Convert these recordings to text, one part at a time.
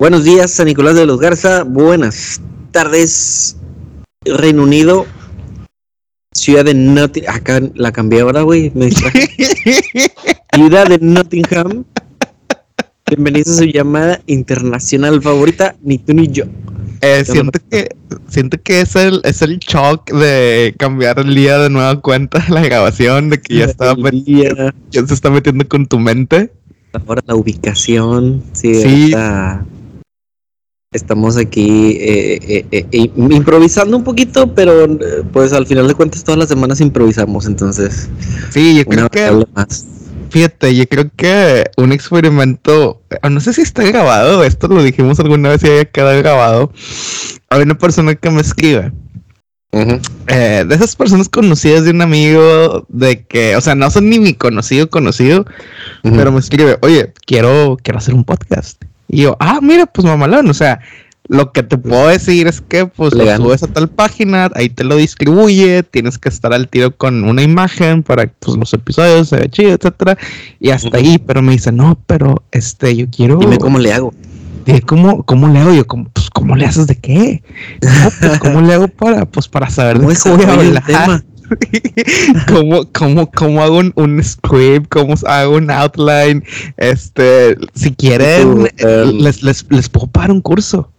Buenos días, San Nicolás de los Garza. Buenas tardes, Reino Unido. Ciudad de Nottingham. Acá la cambié ahora, güey. Ciudad de Nottingham. Bienvenidos a su llamada internacional favorita, ni tú ni yo. Eh, siento que siento que es el es el shock de cambiar el día de nueva cuenta la grabación de que ya estaba ya se está metiendo con tu mente ahora la ubicación sí, sí. Estamos aquí eh, eh, eh, improvisando un poquito, pero pues al final de cuentas todas las semanas improvisamos, entonces. Sí, yo creo que. Fíjate, yo creo que un experimento, no sé si está grabado, esto lo dijimos alguna vez y haya quedado grabado. Hay una persona que me escribe. de esas personas conocidas de un amigo de que, o sea, no son ni mi conocido conocido, pero me escribe, oye, quiero, quiero hacer un podcast. Y yo, ah, mira, pues mamalón, o sea, lo que te puedo decir es que pues lo subes a tal página, ahí te lo distribuye, tienes que estar al tiro con una imagen para que pues, los episodios se vean chido, etcétera, y hasta ahí, pero me dice, no, pero este, yo quiero. Dime cómo le hago. Dime cómo, cómo le hago yo, ¿Cómo, pues cómo le haces de qué? No, pues cómo le hago para, pues para saber de qué voy a hablar. ¿Cómo, cómo, cómo hago un, script? ¿Cómo hago un outline? Este, si quieren, em, les, les, les, puedo pagar un curso.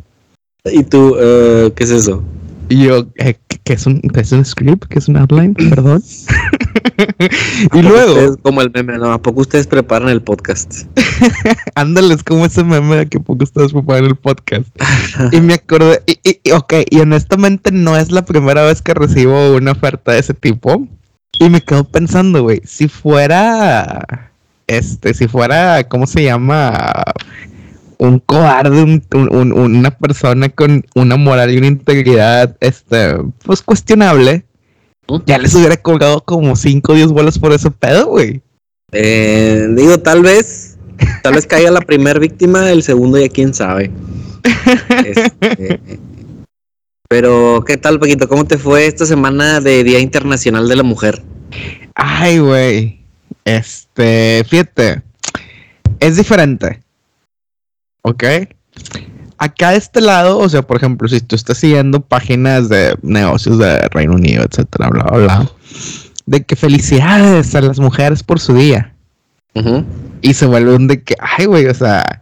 ¿Y tú, uh, qué es eso? Y yo, eh, ¿qué, es un, ¿qué es un script? ¿Qué es un outline? Perdón. y luego. como el meme, ¿no? ¿A poco ustedes preparan el podcast? Ándales, como ese meme de que a poco ustedes preparan el podcast. y me acordé, y, y, ok, y honestamente no es la primera vez que recibo una oferta de ese tipo. Y me quedo pensando, güey, si fuera. Este, si fuera, ¿cómo se llama? Un cobarde, una persona con una moral y una integridad, este, pues cuestionable, ya les hubiera colgado como 5 o 10 bolas por ese pedo, güey. Eh, digo, tal vez, tal vez caiga la primera víctima, el segundo ya quién sabe. Este, pero, ¿qué tal, Paquito? ¿Cómo te fue esta semana de Día Internacional de la Mujer? Ay, güey. Este, fíjate, es diferente. ¿Ok? Acá de este lado, o sea, por ejemplo, si tú estás siguiendo páginas de negocios de Reino Unido, etcétera, bla, bla, bla, de que felicidades a las mujeres por su día. Y se vuelve un de que, ay, güey, o sea,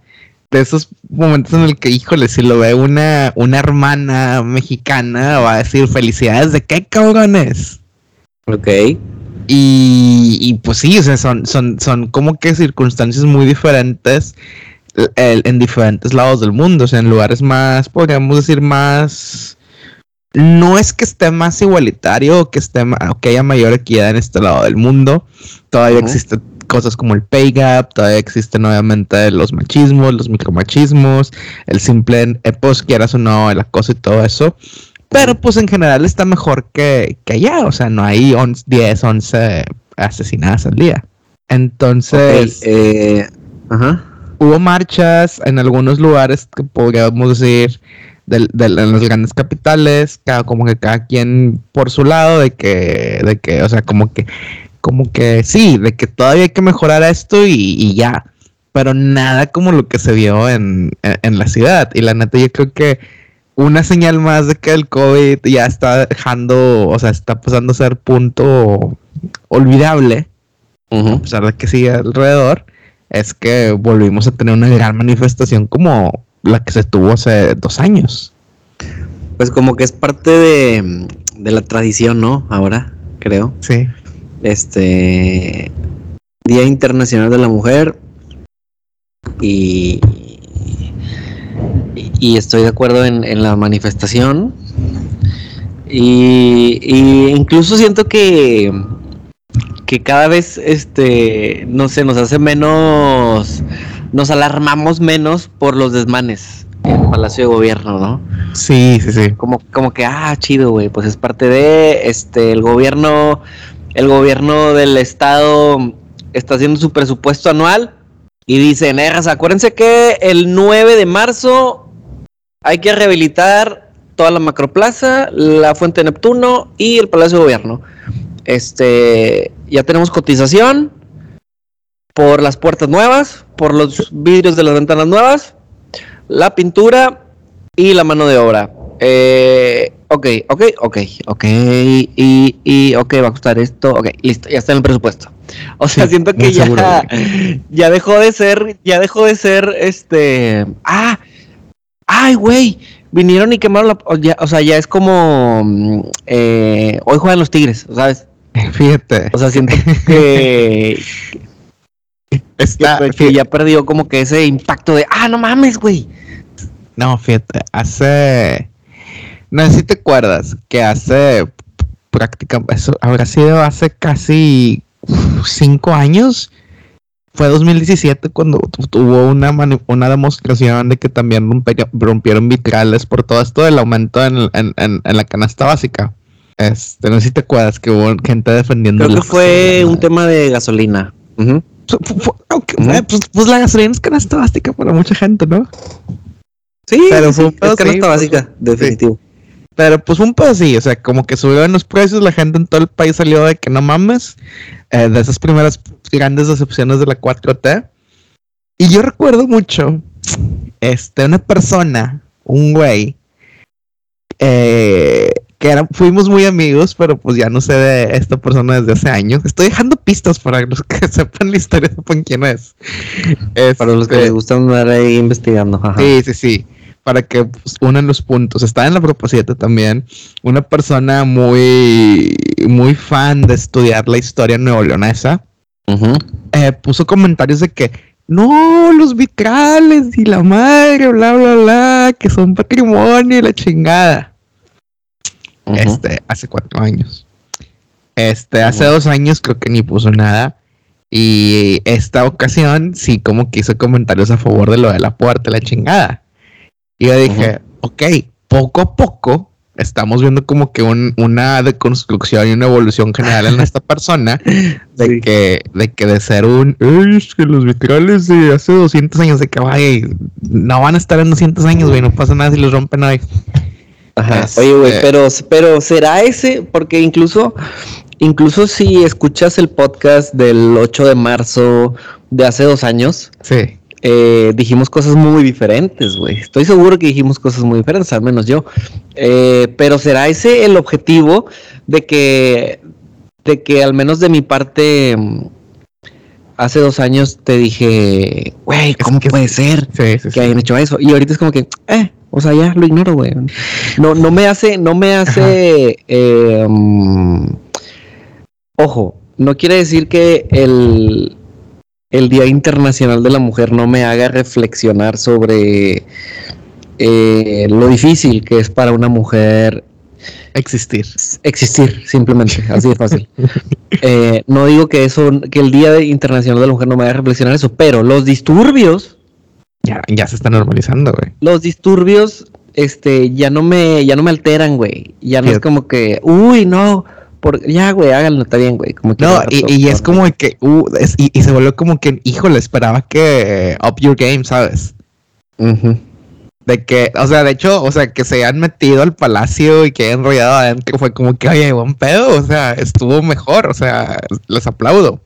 de esos momentos en el que, híjole, si lo ve una, una hermana mexicana, va a decir felicidades de qué cabrones. Ok. Y, y pues sí, o sea, son, son, son como que circunstancias muy diferentes en diferentes lados del mundo, o sea, en lugares más, podríamos decir, más... No es que esté más igualitario o que, esté, que haya mayor equidad en este lado del mundo. Todavía existen cosas como el pay gap, todavía existen obviamente los machismos, los micromachismos, el simple, eh, pues quieras o no, el acoso y todo eso. Pero pues en general está mejor que, que allá, o sea, no hay 10, 11 asesinadas al día. Entonces... Eh, ajá hubo marchas en algunos lugares que podríamos decir de, en las grandes capitales, cada, como que cada quien por su lado, de que, de que, o sea, como que, como que sí, de que todavía hay que mejorar esto y, ya, pero nada como lo que se vio en, la ciudad. Y la neta, yo creo que una señal más de que el COVID ya está dejando, o sea, está pasando a ser punto olvidable, a pesar de que sigue alrededor es que volvimos a tener una gran manifestación como la que se tuvo hace dos años. Pues como que es parte de, la tradición, ¿no? Ahora, creo. Sí. Este Día Internacional de la Mujer. Y, y estoy de acuerdo en, la manifestación. Y, y incluso siento que que cada vez, este, no sé, nos hace menos, nos alarmamos menos por los desmanes en el Palacio de Gobierno, ¿no? Sí, sí, sí. Como, como que, ah, chido, güey, pues es parte de, este, el gobierno, el gobierno del estado está haciendo su presupuesto anual y dicen, eh, acuérdense que el 9 de marzo hay que rehabilitar toda la macroplaza, la Fuente de Neptuno y el Palacio de Gobierno. Este, ya tenemos cotización por las puertas nuevas, por los vidrios de las ventanas nuevas, la pintura y la mano de obra. Eh, ok, ok, ok, ok. Y, y, ok, va a costar esto. Ok, listo, ya está en el presupuesto. O sea, siento que ya, ya dejó de ser, ya dejó de ser este. Ah, ay, güey. Vinieron y quemaron la. O, sea, ya es como. Mm, eh, hoy juegan los Tigres, ¿sabes? Fíjate. O sea, siento que. Está, que, ya perdió como que ese impacto de. Ah, no mames, güey. No, fíjate. Hace. No sé si te acuerdas que hace prácticamente. Eso habrá sido hace casi cinco años fue 2017 cuando tuvo una, una demostración de que también rompieron vitrales por todo esto del aumento en, la canasta básica. Este, no sé si te acuerdas que hubo gente defendiendo. Creo que fue un tema de gasolina. Eh, pues, pues, la gasolina es canasta básica para mucha gente, ¿no? Sí, pero fue es canasta básica, definitivo. Pero pues un poco así, o sea, como que subieron los precios, la gente en todo el país salió de que no mames, eh, de esas primeras grandes decepciones de la 4T. Y yo recuerdo mucho, este, una persona, un güey, eh, que era, fuimos muy amigos, pero pues ya no sé de esta persona desde hace años. Estoy dejando pistas para los que sepan la historia, sepan quién es. para los que este, les gusta andar ahí investigando. Sí, sí, sí para que pues, unan los puntos. Está en la proposición también una persona muy, muy fan de estudiar la historia neoleonesa. Eh, puso comentarios de que no, los vitrales y la madre, bla, bla, bla, que son patrimonio y la chingada. Este, hace cuatro años. Este, hace dos años creo que ni puso nada. Y esta ocasión sí como que hizo comentarios a favor de lo de la puerta, la chingada. Y yo dije, ok, poco a poco estamos viendo como que una deconstrucción y una evolución general en esta persona de que de que de ser un es que los vitrales de hace 200 años de que vaya no van a estar en 200 años güey no pasa nada si los rompen hoy Ajá. Oye, güey, este pero, pero será ese, porque incluso, incluso si escuchas el podcast del 8 de marzo de hace dos años, sí. Eh, dijimos cosas muy diferentes, güey. Estoy seguro que dijimos cosas muy diferentes, al menos yo. Eh, pero será ese el objetivo de que, de que al menos de mi parte, hace dos años te dije, güey, ¿cómo que puede ser que hayan hecho eso? Y ahorita es como que, eh, o sea, ya lo ignoro, güey. No, no me hace, no me hace, eh, mm, ojo, no quiere decir que el el Día Internacional de la Mujer no me haga reflexionar sobre eh, lo difícil que es para una mujer existir. Existir, simplemente, así de fácil. Eh, no digo que eso, que el Día Internacional de la Mujer no me haga reflexionar eso, pero los disturbios. Ya, ya se está normalizando, güey. Los disturbios, este, ya no me, ya no me alteran, güey. Ya no es como que, uy, no por, ya, güey, háganlo, está bien, güey. Como no, y, es como que, uh, y, se volvió como que, híjole, esperaba que up your game, ¿sabes? De que, o sea, de hecho, o sea, que se hayan metido al palacio y que hayan enrollado adentro, fue como que, oye, buen pedo, o sea, estuvo mejor, o sea, les aplaudo.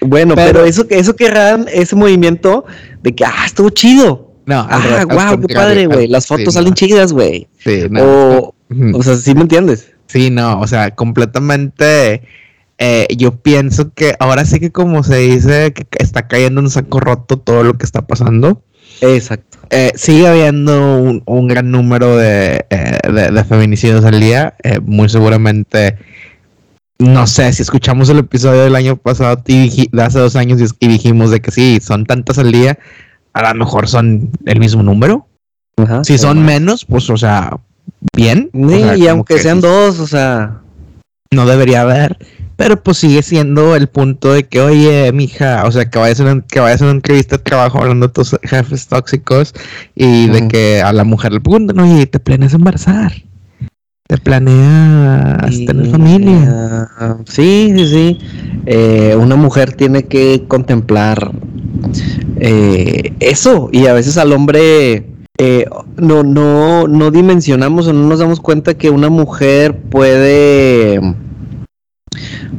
Bueno, pero, eso que eso querrán, ese movimiento de que, ah, estuvo chido. No, ah, wow, qué padre, güey. Las fotos salen chidas, güey. Sí, no. O, o sea, sí me entiendes. Sí, no, o sea, completamente. Eh, yo pienso que ahora sí que como se dice que está cayendo en un saco roto todo lo que está pasando. Exacto. Eh, sigue habiendo un, gran número de, eh, de, feminicidios al día. muy seguramente, no sé, si escuchamos el episodio del año pasado, de hace dos años, y dijimos de que sí, son tantas al día, a lo mejor son el mismo número. si son menos, pues, o sea, bien. y aunque sean dos, o sea. No debería haber. Pero pues sigue siendo el punto de que, oye, mija, o sea, que vayas a una, que vayas a una entrevista de trabajo hablando de tus jefes tóxicos y de que a la mujer le preguntan, oye, ¿te planeas embarazar? ¿Te planeas tener familia? sí, sí, sí. Eh, una mujer tiene que contemplar eh, eso y a veces al hombre eh, no, no, no dimensionamos o no nos damos cuenta que una mujer puede,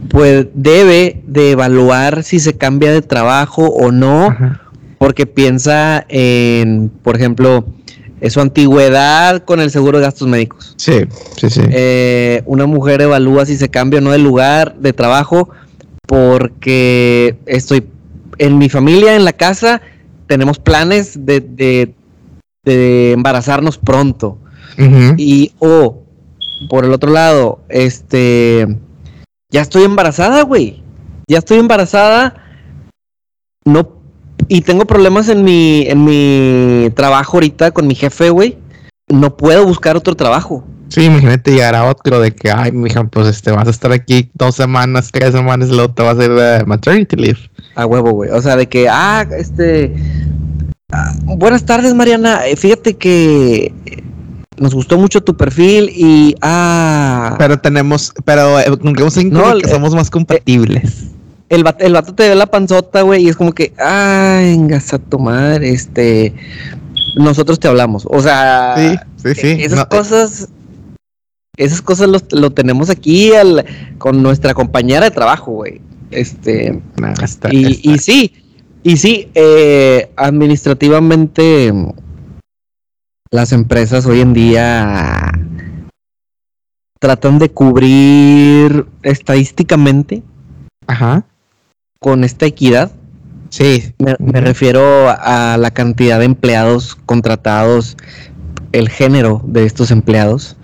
pues debe de evaluar si se cambia de trabajo o no, porque piensa en, por ejemplo, su antigüedad con el seguro de gastos médicos. Sí, sí, sí. Eh, una mujer evalúa si se cambia o no de lugar de trabajo porque estoy en mi familia, en la casa, tenemos planes de, de, embarazarnos pronto. Y o, por el otro lado, este, ya estoy embarazada, güey. Ya estoy embarazada. No y tengo problemas en mi, en mi trabajo ahorita con mi jefe, güey. No puedo buscar otro trabajo. Sí, imagínate llegar a otro de que, ay, mija, pues este, vas a estar aquí dos semanas, tres semanas, luego te vas a ir maternity leave. A huevo, güey. O sea, de que, ah, este. Ah, buenas tardes, Mariana. Eh, fíjate que nos gustó mucho tu perfil y ah. Pero tenemos, pero eh, no, que somos más compatibles el, vato, el vato te ve la panzota, güey, y es como que, ay, engas a tu madre, este, nosotros te hablamos. O sea, sí, sí, sí. esas eh. cosas, esas cosas lo, tenemos aquí con nuestra compañera de trabajo, güey. Este, y, y, sí, y sí, eh, administrativamente las empresas hoy en día tratan de cubrir estadísticamente Ajá con esta equidad. Sí. Me, refiero a la cantidad de empleados contratados, el género de estos empleados.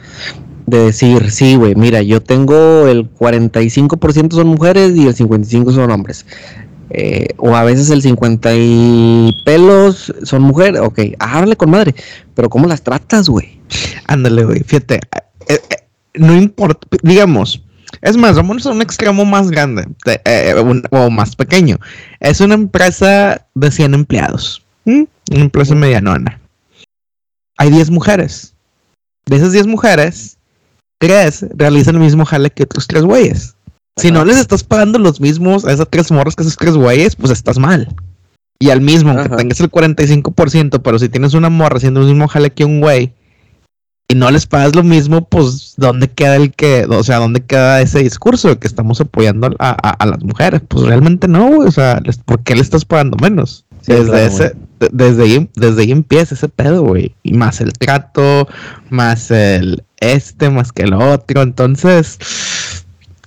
De decir, sí, güey, mira, yo tengo el 45% son mujeres y el 55% son hombres. Eh, o a veces el 50 y pelos son mujeres. Ok, háblale con madre. Pero ¿cómo las tratas, güey? Ándale, güey. Fíjate, eh, eh, no importa, digamos, es más, vamos a un extremo más grande o más pequeño. Es una empresa de 100 empleados. Una empresa medianona. Hay 10 mujeres. De esas 10 mujeres, 3 realizan el mismo jale que otros 3 güeyes. Si no les estás pagando los mismos a esas 3 morros que esos 3 güeyes, pues estás mal. Y al mismo, que tengas el 45%, pero si tienes una morra haciendo el mismo jale que un güey, y no les pagas lo mismo, pues ¿dónde queda el que, o sea, dónde queda ese discurso de que estamos apoyando a, las mujeres? Pues realmente no, o sea, ¿por qué le estás pagando menos? desde ese, desde ahí, desde ahí empieza ese pedo, güey. Y más el trato, más el este, más que el otro. Entonces,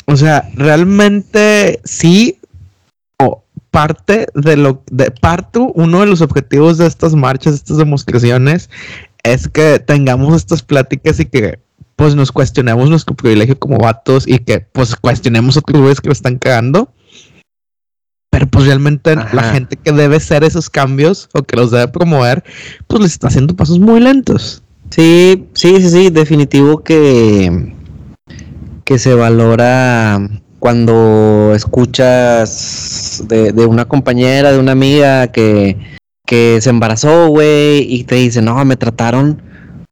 o sea, realmente sí, o parte de lo de parto, uno de los objetivos de estas marchas, estas demostraciones, es que tengamos estas pláticas y que pues nos cuestionemos nuestro privilegio como vatos y que pues cuestionemos a otros güeyes que lo están cagando. Pero pues realmente la gente que debe hacer esos cambios o que los debe promover, pues les está haciendo pasos muy lentos. Sí, sí, sí, sí, definitivo que, que se valora cuando escuchas de, de una compañera, de una amiga que, que se embarazó, güey, y te dice, no, me trataron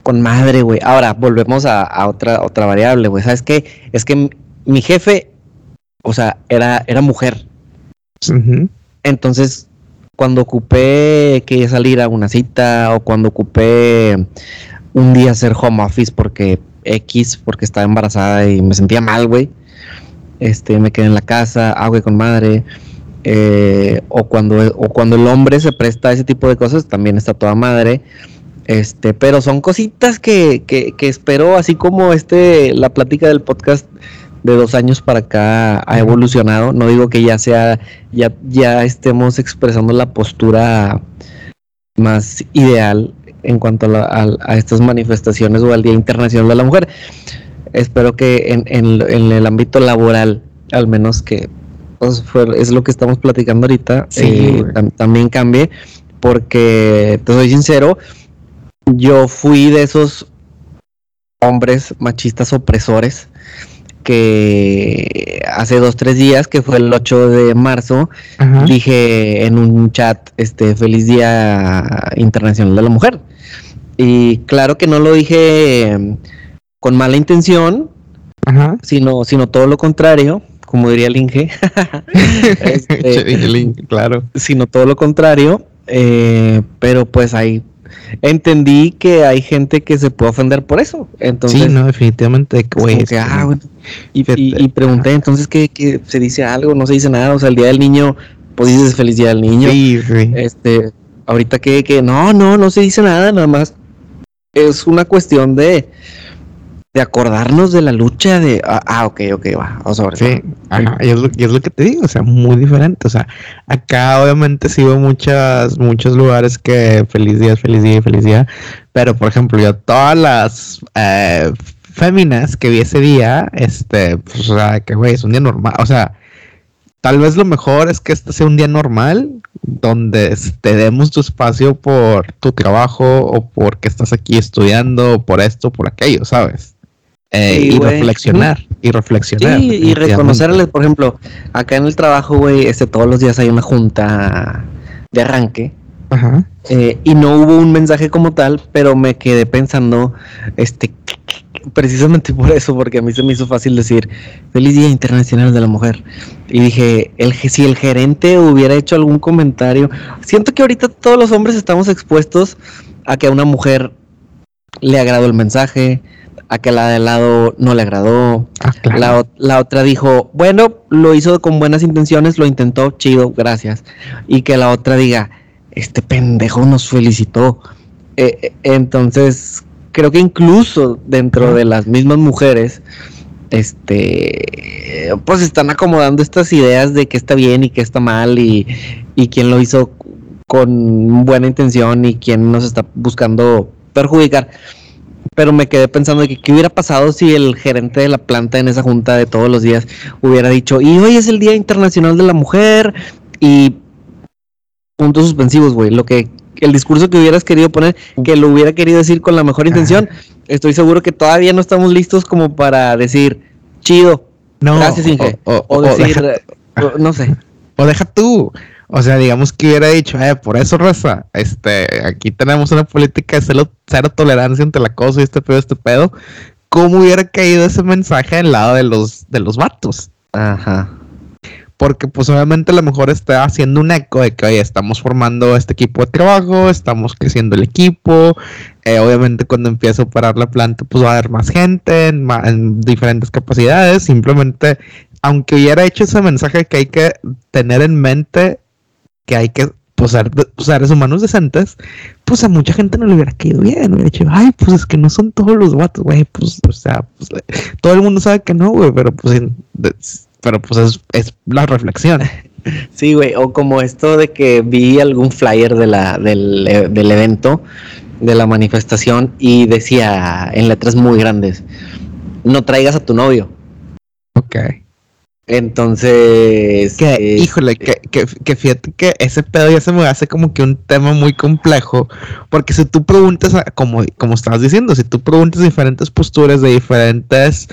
con madre, güey. Ahora, volvemos a, otra, otra variable, güey. ¿Sabes qué? Es que mi jefe, o sea, era, era mujer. Entonces, cuando ocupé que salir a una cita o cuando ocupé un día hacer home office porque X, porque estaba embarazada y me sentía mal, güey. Este, me quedé en la casa, ah, con madre. Eh, o, cuando, o cuando el hombre se presta a ese tipo de cosas, también está toda madre. Este, pero son cositas que, que, que espero, así como este, la plática del podcast de dos años para acá ha evolucionado. No digo que ya sea, ya, ya estemos expresando la postura más ideal en cuanto a, estas manifestaciones o al Día Internacional de la Mujer. Espero que en, en el ámbito laboral, al menos que es lo que estamos platicando ahorita, eh, también cambie, porque te soy sincero, yo fui de esos hombres machistas opresores que hace dos, tres días, que fue el 8 de marzo, dije en un chat, este, feliz día internacional de la mujer. Y claro que no lo dije con mala intención, Sino, sino todo lo contrario como diría el Inge. este, claro. Sino todo lo contrario. Eh, pero pues ahí entendí que hay gente que se puede ofender por eso. Entonces, sí, no, definitivamente. Ah, y, pregunté, entonces, ¿qué, se dice algo? No se dice nada. O sea, el día del niño, pues dices feliz día del niño. Sí, sí. Este, ahorita que, que no, no, no se dice nada, nada más es una cuestión de, de acordarnos de la lucha de, ah, ah ok, ok, va, vamos a ver. Sí, y, es lo, y es lo que te digo, o sea, muy diferente, o sea, acá obviamente veo muchas, muchos lugares que feliz día, feliz día, feliz día, pero por ejemplo, yo todas las eh, féminas que vi ese día, este, pues, o sea, que güey, es un día normal, o sea, tal vez lo mejor es que este sea un día normal, donde te demos tu espacio por tu trabajo o porque estás aquí estudiando, o por esto, por aquello, ¿sabes? Eh, y reflexionar, y reflexionar. Sí, y reconocerles, por ejemplo, acá en el trabajo, güey, este, todos los días hay una junta de arranque. Ajá. Eh, y no hubo un mensaje como tal, pero me quedé pensando, este, precisamente por eso, porque a mí se me hizo fácil decir Feliz Día Internacional de la Mujer. Y dije, el, si el gerente hubiera hecho algún comentario, siento que ahorita todos los hombres estamos expuestos a que a una mujer le agradó el mensaje, a que la de lado no le agradó. Ah, la, otra dijo, bueno, lo hizo con buenas intenciones, lo intentó, chido, gracias. Y que la otra diga, este pendejo nos felicitó. Eh, eh, entonces, creo que incluso dentro de las mismas mujeres, este, pues están acomodando estas ideas de que está bien y que está mal y, y quién lo hizo con buena intención y quién nos está buscando perjudicar pero me quedé pensando que qué hubiera pasado si el gerente de la planta en esa junta de todos los días hubiera dicho, y hoy es el Día Internacional de la Mujer y puntos suspensivos, güey, lo que el discurso que hubieras querido poner, que lo hubiera querido decir con la mejor intención, estoy seguro que todavía no estamos listos como para decir, chido, no, gracias Inge, o, decir, no sé. O deja tú, o sea, digamos que hubiera dicho, eh, por eso, raza, este, aquí tenemos una política de cero, tolerancia ante el acoso y este pedo, este pedo. ¿Cómo hubiera caído ese mensaje al lado de los, de los vatos? Ajá. Porque pues obviamente a lo mejor está haciendo un eco de que, oye, estamos formando este equipo de trabajo, estamos creciendo el equipo, eh, obviamente cuando empiece a operar la planta pues va a haber más gente en, en diferentes capacidades, simplemente aunque hubiera hecho ese mensaje que hay que tener en mente que hay que posar seres humanos decentes, pues a mucha gente no le hubiera caído bien, hubiera dicho, ay, pues es que no son todos los vatos, güey, pues, o sea, pues, todo el mundo sabe que no, güey, pero pues, pero pues es, la reflexión. Sí, güey, o como esto de que vi algún flyer de la, del, del evento, de la manifestación, y decía en letras muy grandes, no traigas a tu novio. Ok. Entonces. Que, este, híjole, que, que, fíjate que ese pedo ya se me hace como que un tema muy complejo. Porque si tú preguntas, como, como estabas diciendo, si tú preguntas diferentes posturas de diferentes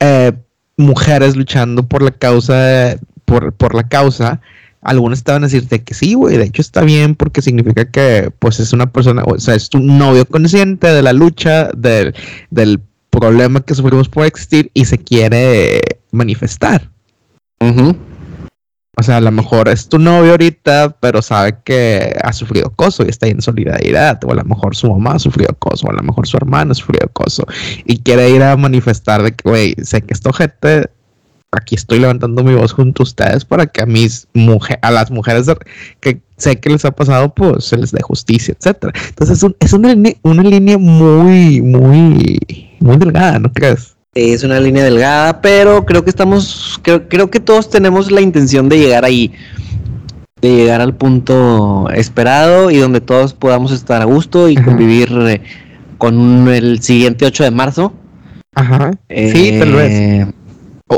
eh, mujeres luchando por la causa, por, por la causa, algunos te van a decirte que sí, güey, de hecho está bien porque significa que pues es una persona, o sea, es tu novio consciente de la lucha, del, del problema que sufrimos por existir y se quiere manifestar. O sea, a lo mejor es tu novio ahorita, pero sabe que ha sufrido acoso y está en solidaridad. O a lo mejor su mamá ha sufrido acoso, o a lo mejor su hermano ha sufrido acoso. Y quiere ir a manifestar de que, güey, sé que esto gente, aquí estoy levantando mi voz junto a ustedes para que a mis mujeres, a las mujeres que sé que les ha pasado, pues se les dé justicia, etcétera. Entonces es, una, una línea muy, muy, muy delgada, ¿no crees? Es una línea delgada, pero creo que estamos, creo, que todos tenemos la intención de llegar ahí, de llegar al punto esperado y donde todos podamos estar a gusto y convivir eh, con el siguiente 8 de marzo. Ajá. sí, tal vez. Eh,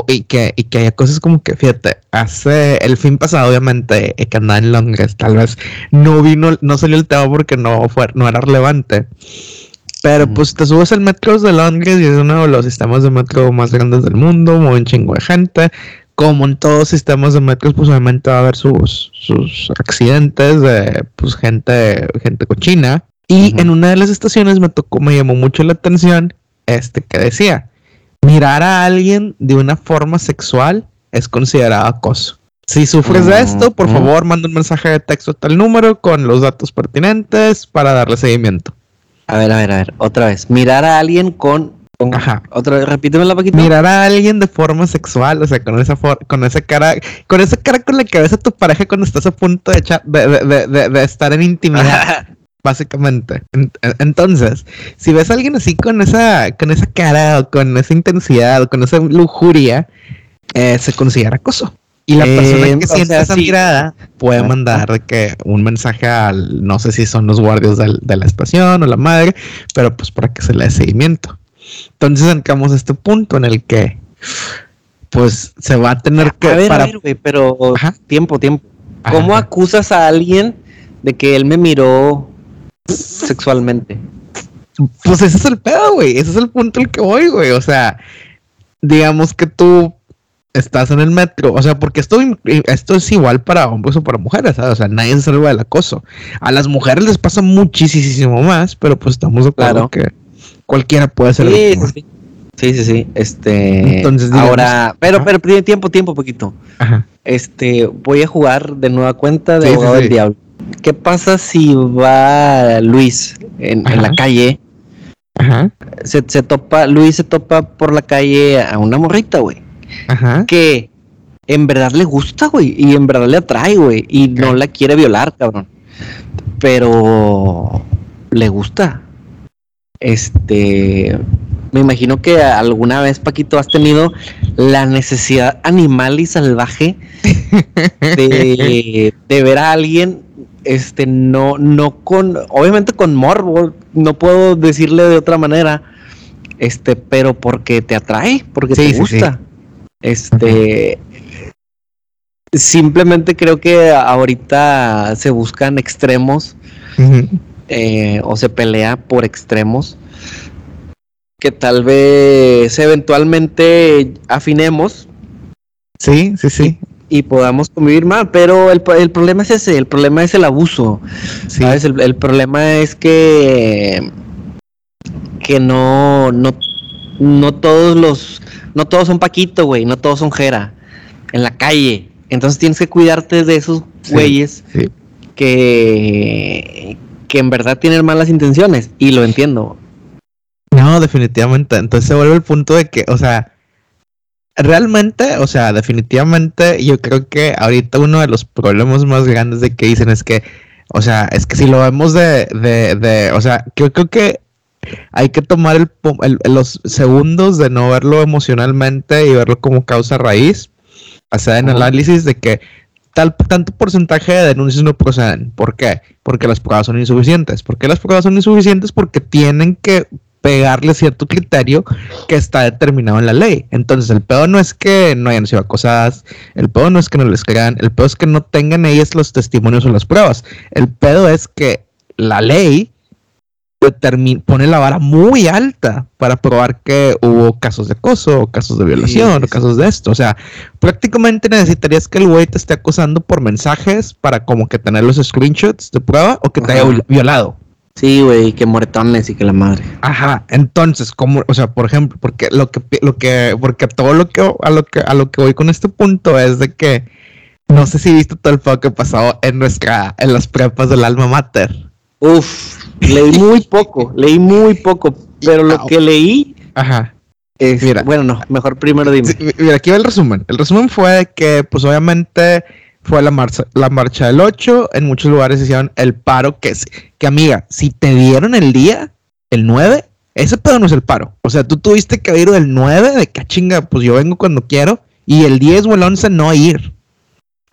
y, que, y que haya cosas como que, fíjate, hace el fin pasado, obviamente, eh, que andaba en Londres, tal vez no vino, no salió el tema porque no fue, no era relevante. Pero pues te subes al metro de Londres y es uno de los sistemas de metro más grandes del mundo, muy un chingo de gente. Como en todos sistemas de metro, pues obviamente va a haber sus, sus accidentes de pues gente, gente cochina. Y en una de las estaciones me tocó, me llamó mucho la atención este que decía, mirar a alguien de una forma sexual es considerado acoso. Si sufres de esto, por favor, manda un mensaje de texto a tal número con los datos pertinentes para darle seguimiento. A ver, a ver, a ver, otra vez. Mirar a alguien con Ajá. Otra, repítemela, Paquito. Mirar a alguien de forma sexual, o sea, con esa con esa cara, con esa cara con la que ves a tu pareja cuando estás a punto de, echar, de, estar en intimidad. básicamente. Entonces, si ves a alguien así con esa, con esa cara, o con esa intensidad, o con esa lujuria, eh, se considera acoso. Y la persona eh, que siente esa mirada puede mandar que un mensaje al, no sé si son los guardias de la estación o la madre, pero pues para que se le dé seguimiento. Entonces entramos a este punto en el que pues se va a tener que... A ver, para... pero tiempo, tiempo. ¿Cómo acusas a alguien de que él me miró sexualmente? Pues ese es el pedo, güey. Ese es el punto al que voy, güey. O sea, digamos que tú estás en el metro, o sea, porque esto, esto es igual para hombres o para mujeres, ¿sabes? O sea, nadie se salva del acoso. A las mujeres les pasa muchísimo más, pero pues estamos de acuerdo que cualquiera puede ser sí, sí, sí, sí, Este, Entonces, ahora, pero, pero tiene tiempo, tiempo, poquito. Ajá. Este, voy a jugar de nueva cuenta de abogado del diablo. ¿Qué pasa si va Luis en, en la calle? Ajá. Se, se topa, Luis se topa por la calle a una morrita, güey que en verdad le gusta, güey, y en verdad le atrae, güey, y no la quiere violar, cabrón. Pero le gusta. Este, me imagino que alguna vez, Paquito, has tenido la necesidad animal y salvaje de, de ver a alguien, este, no, no con, obviamente con morbo, no puedo decirle de otra manera, este, pero porque te atrae, porque te gusta. Este. Simplemente creo que ahorita se buscan extremos. Eh, o se pelea por extremos. Que tal vez eventualmente afinemos. Sí, sí, sí. Y, podamos convivir mal, pero el, problema es ese, el problema es el abuso. ¿sabes? El, problema es que que no, no, no todos los no todos son Paquito, güey, no todos son Jera en la calle. Entonces tienes que cuidarte de esos güeyes que, que en verdad tienen malas intenciones. Y lo entiendo. No, definitivamente. Entonces se vuelve el punto de que, o sea, realmente, o sea, definitivamente yo creo que ahorita uno de los problemas más grandes de que dicen es que, o sea, es que si lo vemos de, de, de o sea, yo creo que hay que tomar el, los segundos de no verlo emocionalmente y verlo como causa raíz, hacer el análisis de que tal tanto porcentaje de denuncias no proceden. ¿Por qué? Porque las pruebas son insuficientes. ¿Por qué las pruebas son insuficientes? Porque tienen que pegarle cierto criterio que está determinado en la ley. Entonces, el pedo no es que no hayan sido acosadas, el pedo no es que no les crean, el pedo es que no tengan ellas los testimonios o las pruebas. El pedo es que la ley pone la vara muy alta para probar que hubo casos de acoso, o casos de violación, o casos de esto. O sea, prácticamente necesitarías que el güey te esté acosando por mensajes para como que tener los screenshots de prueba o que te haya violado. Sí, güey, que moretones y que la madre. Ajá, entonces, como, o sea, por ejemplo, porque lo que, lo que, porque todo lo que, a lo que, a lo que voy con este punto es de que no sé si viste todo el fuego que pasó en nuestra, en las prepas del alma mater. Uf, leí muy poco, leí muy poco, pero lo que leí. Ajá. Es, mira, bueno, no, mejor primero dime. Mira, aquí va el resumen. El resumen fue que, pues obviamente, fue la marcha, la marcha del 8. En muchos lugares hicieron el paro. Que, que amiga, si te dieron el día, el 9, ese pedo no es el paro. O sea, tú tuviste que ir del 9, de que ah, chinga, pues yo vengo cuando quiero. Y el 10 o el 11 no ir.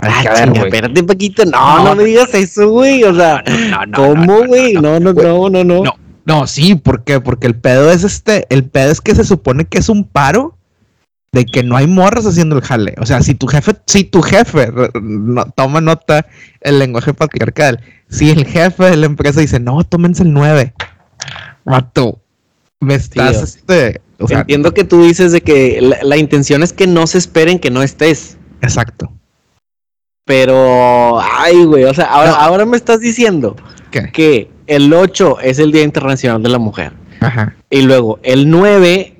Ay, a ver, espérate un poquito. No, no, me digas eso, güey. O sea, ¿cómo, güey? No, no, no, no, no. No, sí, ¿por qué? Porque el pedo es este, el pedo es que se supone que es un paro de que no hay morras haciendo el jale. O sea, si tu jefe, si tu jefe, toma nota el lenguaje patriarcal, si el jefe de la empresa dice, no, tómense el 9, mato, me estás, este, o sea, Entiendo que tú dices de que la, la intención es que no se esperen que no estés. Exacto. Pero, ay, güey, o sea, ahora, ahora me estás diciendo que el 8 es el Día Internacional de la Mujer. Ajá. Y luego el 9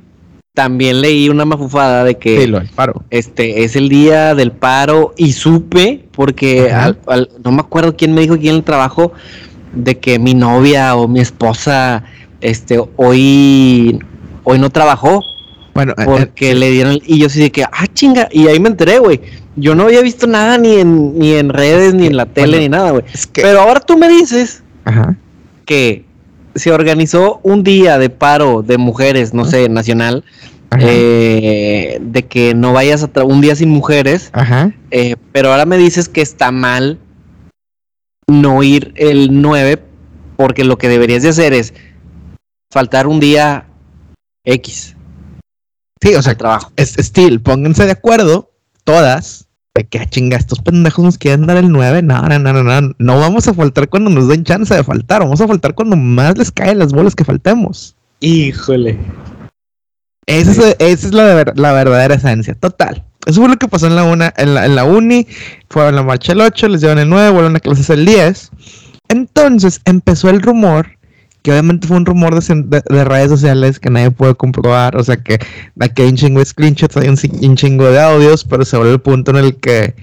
también leí una mafufada de que paro. este es el día del paro y supe porque no me acuerdo quién me dijo aquí en el trabajo de que mi novia o mi esposa este hoy hoy no trabajó. Bueno, eh, porque eh, le dieron, y yo sí de que, ah, chinga, y ahí me enteré, güey. Yo no había visto nada ni en, ni en redes, ni en la tele, ni nada, güey. Pero ahora tú me dices que se organizó un día de paro de mujeres, no sé, nacional, eh, de que no vayas a un día sin mujeres, eh, pero ahora me dices que está mal no ir el 9 porque lo que deberías de hacer es faltar un día X. Sí, o sea, trabajo. Es still, pónganse de acuerdo todas de que chinga, estos pendejos nos quieren dar el 9. No, no, no, no, no. No vamos a faltar cuando nos den chance de faltar. Vamos a faltar cuando más les caen las bolas que faltemos. Híjole. Esa es, la, la, verdadera esencia. Total. Eso fue lo que pasó en la, una, en la, en la uni. Fueron a la marcha el 8, les llevan el 9, vuelven a clases el 10. Entonces empezó el rumor, que obviamente fue un rumor de, de, redes sociales que nadie puede comprobar. O sea que aquí hay un chingo de screenshots, hay un, chingo de audios, pero se vuelve el punto en el que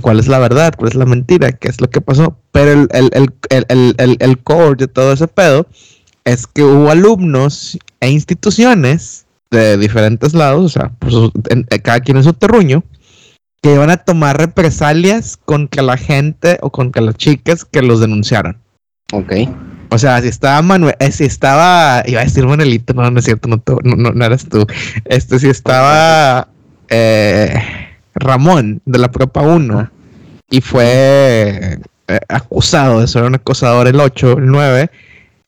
¿cuál es la verdad? ¿Cuál es la mentira? ¿Qué es lo que pasó? Pero el, el, el, el, core de todo ese pedo es que hubo alumnos e instituciones de diferentes lados, o sea, eh, cada quien en su terruño, que iban a tomar represalias contra la gente o contra las chicas que los denunciaron. Ok. O sea, si estaba Manuel, eh, si estaba, iba a decir Manuelito, no, no es cierto, no, no, no eres tú. Este, si estaba eh, Ramón de la Propa 1 y fue acusado de ser un acosador el 8, el 9,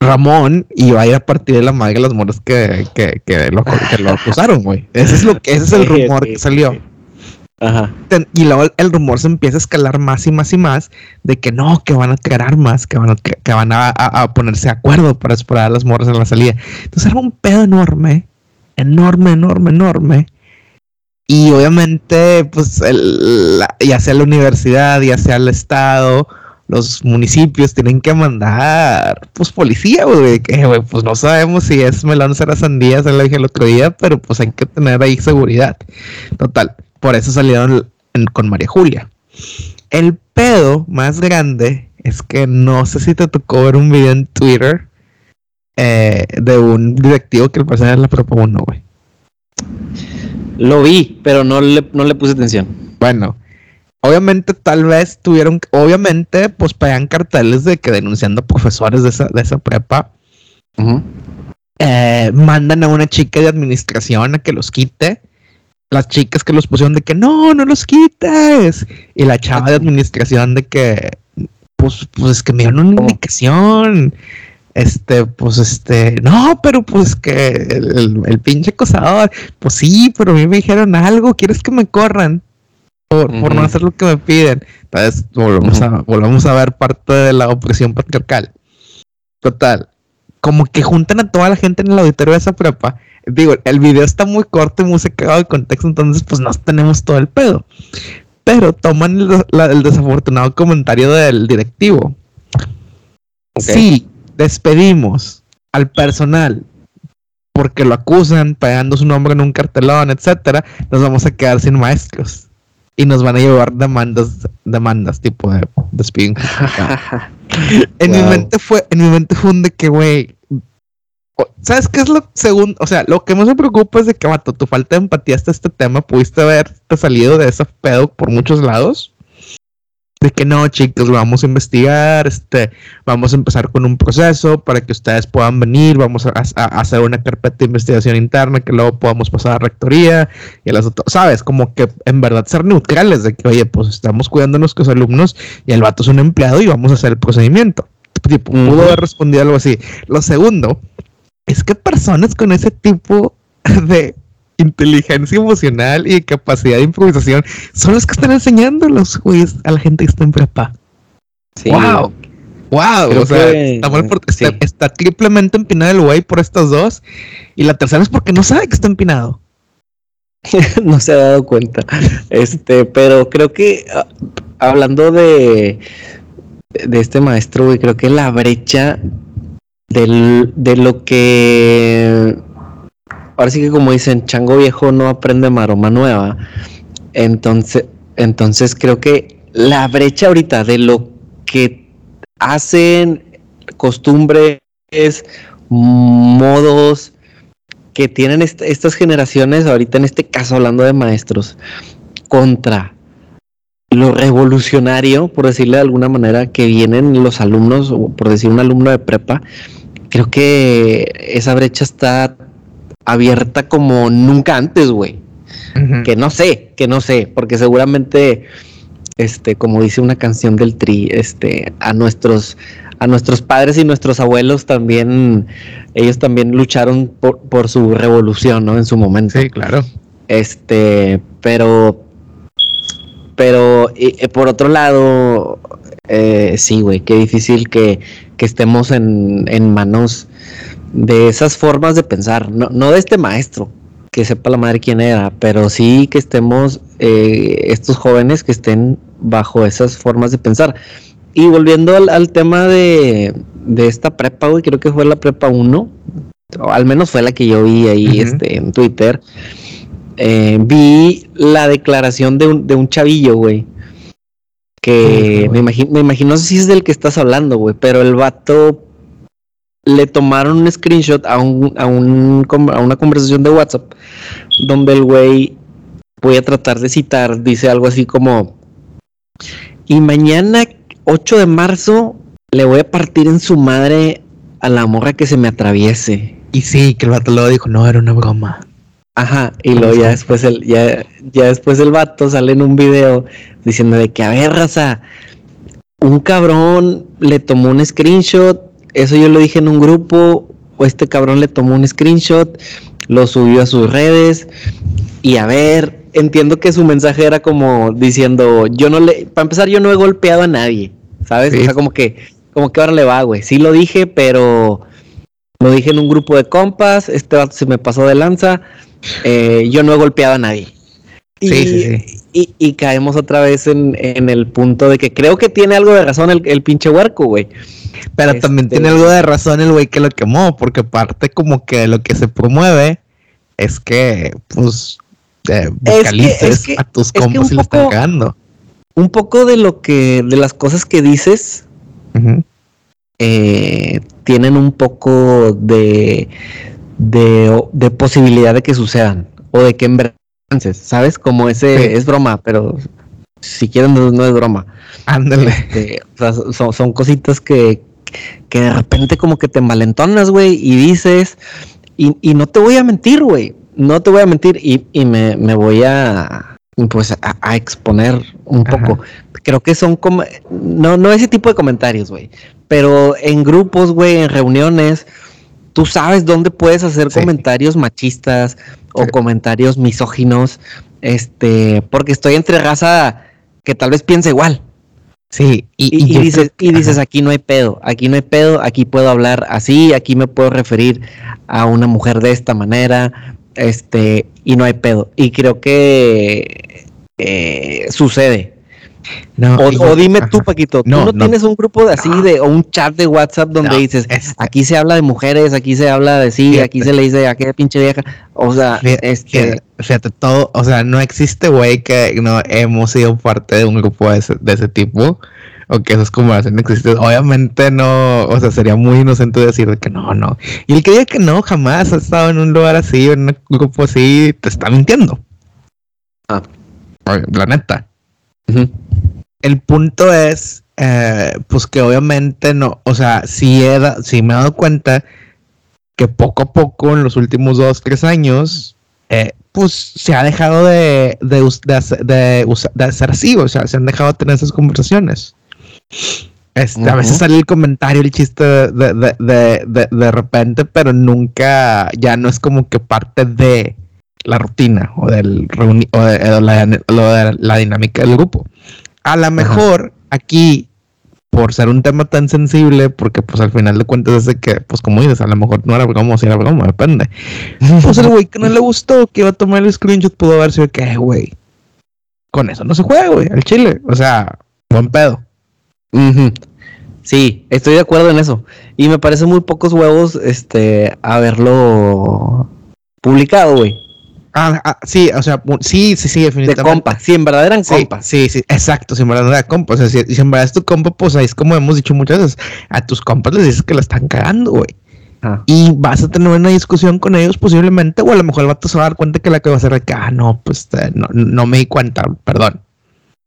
Ramón iba a ir a partir de la madre de las moras que, que, que, lo, que lo acusaron, güey. Ese es lo que, ese es el rumor que salió. Y luego el rumor se empieza a escalar más y más y más de que no, que van a crear armas, que van a, ponerse de acuerdo para explorar a las morras en la salida. Entonces era un pedo enorme, enorme, enorme, enorme. Y obviamente, pues, el, ya sea la universidad, ya sea el estado, los municipios tienen que mandar, pues, policía, pues no sabemos si es melón será sandía, se lo dije el otro día, pero pues hay que tener ahí seguridad. Total, por eso salieron con María Julia. El pedo más grande es que no sé si te tocó ver un video en Twitter eh, de un directivo que el parecer la propuso, güey. Lo vi, pero no le, no le puse atención. Bueno, Obviamente, tal vez tuvieron, obviamente, pues pegan carteles de que denunciando profesores de esa, de esa prepa, eh, mandan a una chica de administración a que los quite. Las chicas que los pusieron de que no, no los quites. Y la chava de administración de que, pues, pues es que me dieron una indicación. Este, pues este, no, pero pues que el, el pinche acosador, pues sí, pero a mí me dijeron algo, ¿quieres que me corran? por, no hacer lo que me piden. Entonces volvemos, a, volvemos a ver parte de la opresión patriarcal. Total. Como que juntan a toda la gente en el auditorio de esa prepa. Digo, el video está muy corto y muy secado de contexto, entonces pues no tenemos todo el pedo. Pero toman el, desafortunado comentario del directivo. Si despedimos al personal porque lo acusan, pegando su nombre en un cartelón, etcétera, nos vamos a quedar sin maestros y nos van a llevar demandas, demandas tipo de despido. en mi mente fue, en mi mente fue un de que, güey, ¿sabes qué es lo segundo? O sea, lo que más me preocupa es de que, vato, tu falta de empatía hasta este tema, pudiste haberte salido de ese pedo por muchos lados de que no, chicos, vamos a investigar, este, vamos a empezar con un proceso para que ustedes puedan venir, vamos a, hacer una carpeta de investigación interna que luego podamos pasar a rectoría y a las otras, sabes, como que en verdad ser neutrales de que, oye, pues estamos cuidando a nuestros alumnos y el vato es un empleado y vamos a hacer el procedimiento. Tipo, pudo haber respondido algo así. Lo segundo es que personas con ese tipo de inteligencia emocional y capacidad de improvisación son los que están enseñando los jueces a la gente que está en prepa. Wow. Wow, o sea, está, triplemente empinado el güey por estos dos. Y la tercera es porque no sabe que está empinado. no se ha dado cuenta. Este, pero creo que ah, hablando de, de este maestro, güey, creo que la brecha de lo que ahora sí que como dicen, chango viejo no aprende maroma nueva. Entonces, entonces creo que la brecha ahorita de lo que hacen costumbres, modos que tienen estas generaciones, ahorita en este caso hablando de maestros, contra lo revolucionario, por decirle de alguna manera, que vienen los alumnos, o por decir un alumno de prepa, creo que esa brecha está abierta como nunca antes, güey. Que no sé, que no sé, porque seguramente, este, como dice una canción del Tri, este, a nuestros, a nuestros padres y nuestros abuelos también, ellos también lucharon por, por su revolución, ¿no? En su momento. Sí, claro. Este, pero pero por otro lado, eh, sí, güey, qué difícil que, estemos en, manos de esas formas de pensar, no, de este maestro, que sepa la madre quién era, pero sí que estemos eh, estos jóvenes que estén bajo esas formas de pensar. Y volviendo al, tema de, esta prepa, güey, creo que fue la prepa 1, o al menos fue la que yo vi ahí este, en Twitter. Eh, vi la declaración de un, de un chavillo, güey. Que me, imagino, me imagino, no sé si es del que estás hablando, güey, pero el vato le tomaron un screenshot a, un, a, un, a una conversación de WhatsApp donde el güey, voy a tratar de citar, dice algo así como, y mañana 8 de marzo le voy a partir en su madre a la morra que se me atraviese. Y sí, que el vato luego dijo, no, era una broma. Ajá, y luego ya después el, ya, ya después el vato sale en un video diciendo de que a ver, raza, un cabrón le tomó un screenshot, eso yo lo dije en un grupo, o este cabrón le tomó un screenshot, lo subió a sus redes, y a ver, entiendo que su mensaje era como diciendo, yo no le, para empezar, yo no he golpeado a nadie, ¿sabes? O sea, como que, como que ahora le va, güey. Sí lo dije, pero lo dije en un grupo de compas, este vato se me pasó de lanza eh, yo no he golpeado a nadie. Y, sí, sí, sí. Y, caemos otra vez en, el punto de que creo que tiene algo de razón el, pinche huerco, güey. Pero también este, tiene algo de razón el güey que lo quemó, porque parte como que lo que se promueve es que, pues, eh, vocalices a tus compas y le están cagando. Un poco de lo que, de las cosas que dices, eh, tienen un poco de, de, posibilidad de que sucedan o de que en verdad, ¿sabes? Como ese es broma, pero si quieren no, es broma. Ándale. Este, son, cositas que, que de repente como que te malentonas, güey, y dices, y, no te voy a mentir, güey, no te voy a mentir y, y me, me, voy a, pues, a, exponer un poco. Creo que son como, no, no ese tipo de comentarios, güey, pero en grupos, güey, en reuniones, tú sabes dónde puedes hacer comentarios machistas o comentarios misóginos, este, porque estoy entre raza que tal vez piensa igual. Sí, y, dices, y dices, aquí no hay pedo, aquí no hay pedo, aquí puedo hablar así, aquí me puedo referir a una mujer de esta manera, este, y no hay pedo. Y creo que eh, sucede, o, dime tú, Paquito, ¿tú no, tienes un grupo de así de o un chat de WhatsApp donde dices, aquí se habla de mujeres, aquí se habla de sí, aquí se le dice a qué pinche vieja? O sea, este fíjate, todo, o sea, no existe güey que no hemos sido parte de un grupo de ese, tipo o que esas conversaciones existen. Obviamente no, o sea, sería muy inocente decir que no, no. Y el que diga que no, jamás ha estado en un lugar así, en un grupo así, te está mintiendo. Ah. La neta. El punto es, eh, pues que obviamente no, o sea, si si me he dado cuenta que poco a poco en los últimos dos, tres años, eh, pues se ha dejado de, de, hacer así, o sea, se han dejado de tener esas conversaciones. Este, A veces sale el comentario, el chiste de, de, repente, pero nunca, ya no es como que parte de la rutina o, del o de, la, dinámica del grupo. A lo mejor aquí, por ser un tema tan sensible, porque pues al final de cuentas es de que, pues como dices, a lo mejor no era como si era como, depende. Pues el güey que no le gustó, que iba a tomar el screenshot, pudo haber sido que, güey, con eso no se juega, güey, al chile. O sea, buen pedo. Sí, estoy de acuerdo en eso. Y me parece muy pocos huevos, este, haberlo publicado, güey. Ah, ah, sí, o sea, sí, sí, sí, definitivamente. De compa, sí, en verdad eran compas. Sí, sí, exacto, si en verdad era compa. O sea, si, en verdad es tu compa, pues ahí es como hemos dicho muchas veces, a tus compas les dices que la están cagando, güey. Y vas a tener una discusión con ellos posiblemente, o a lo mejor el vato se va a dar cuenta que la que va a hacer que, ah, no, pues eh, no, me di cuenta, perdón.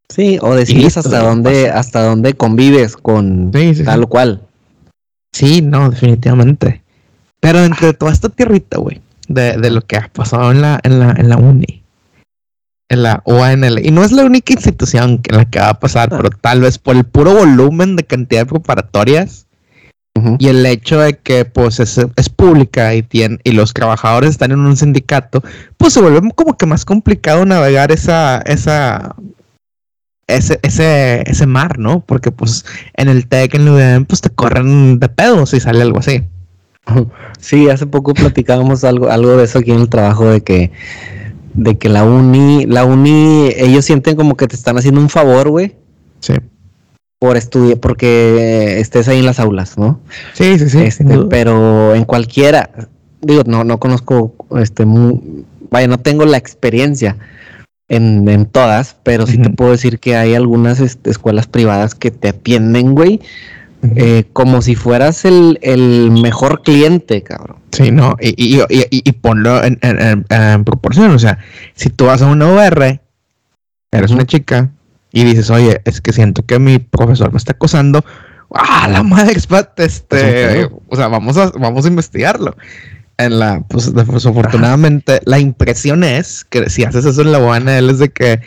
Sí, o decirles hasta dónde, hasta dónde convives con tal o cual. Sí, no, definitivamente. Pero entre toda esta tierrita, güey, de, de, lo que ha pasado en la, en la, en la uni, en la ONL, y no es la única institución en la que va a pasar, ah. pero tal vez por el puro volumen de cantidad de preparatorias, y el hecho de que pues es, es pública y, tiene, y los trabajadores están en un sindicato, pues se vuelve como que más complicado navegar esa, esa, ese, ese, ese mar, ¿no? Porque pues en el TEC, en el UDM, pues te corren de pedo si sale algo así. Sí, hace poco platicábamos algo, algo de eso aquí en el trabajo de que, de que la uni, la uni, ellos sienten como que te están haciendo un favor, güey. Sí por estudiar, porque estés ahí en las aulas, ¿no? Sí, sí, sí. Este, pero en cualquiera, digo, no, no conozco, este, vaya, no tengo la experiencia en, todas, pero sí te puedo decir que hay algunas este, escuelas privadas que te atienden, güey, eh, como si fueras el, mejor cliente, cabrón. Sí, no, y, y, y, y ponlo en, en, proporción, o sea, si tú vas a una OR, eres una chica, y dices, oye, es que siento que mi profesor me está acosando. ¡Ah, la madre, este! O sea, vamos a, vamos a investigarlo. En la, pues desafortunadamente, la impresión es que si haces eso en la UANL es de que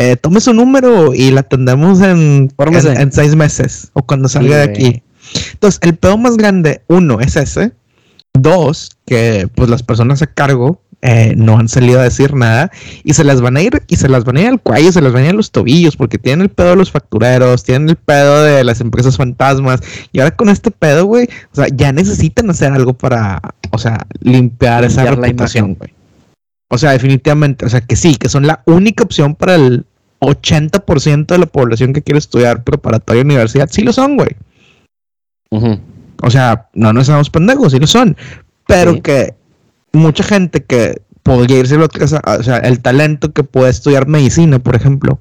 eh, tome su número y la atendemos en, en, seis meses o cuando salga de aquí. Entonces, el pedo más grande, uno, es ese. Dos, que pues las personas a cargo eh, no han salido a decir nada y se las van a ir y se las van a ir al cuello, se las van a ir a los tobillos porque tienen el pedo de los factureros, tienen el pedo de las empresas fantasmas y ahora con este pedo, güey, o sea, ya necesitan hacer algo para, o sea, limpiar, esa reputación, güey. O sea, definitivamente, o sea, que sí, que son la única opción para el 80% de la población que quiere estudiar preparatoria universidad, sí lo son, güey. O sea, no nos estamos pendejos, sí lo son. Pero que mucha gente que podría irse a otra o sea, el talento que puede estudiar medicina, por ejemplo.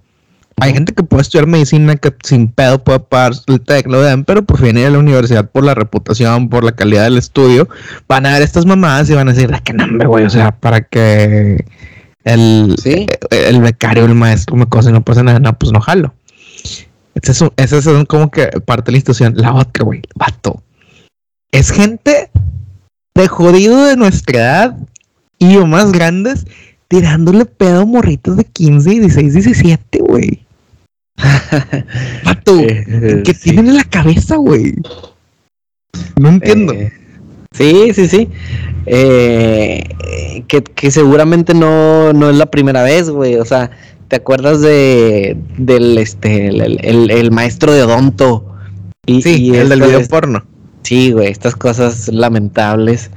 Hay gente que puede estudiar medicina que sin pedo puede pagar el TEC, lo den, pero prefieren ir a la universidad por la reputación, por la calidad del estudio. Van a ver estas mamadas y van a decir, ¿qué nombre, güey? O sea, para que el, el, becario, el maestro me cose y no pasa nada, no, pues no jalo. Esa es, es como que parte de la institución. La otra, güey, vato. Es gente de jodido de nuestra edad y o más grandes tirándole pedo a morritos de 15, 16, 17, güey. Pato, eh, ¿qué tienen en la cabeza, güey? No entiendo. Eh, sí, sí, sí. Eh, que, seguramente no, no es la primera vez, güey. O sea, ¿te acuerdas de del este el, maestro de Odonto? Y, sí, el del video porno. Sí, güey, estas cosas lamentables.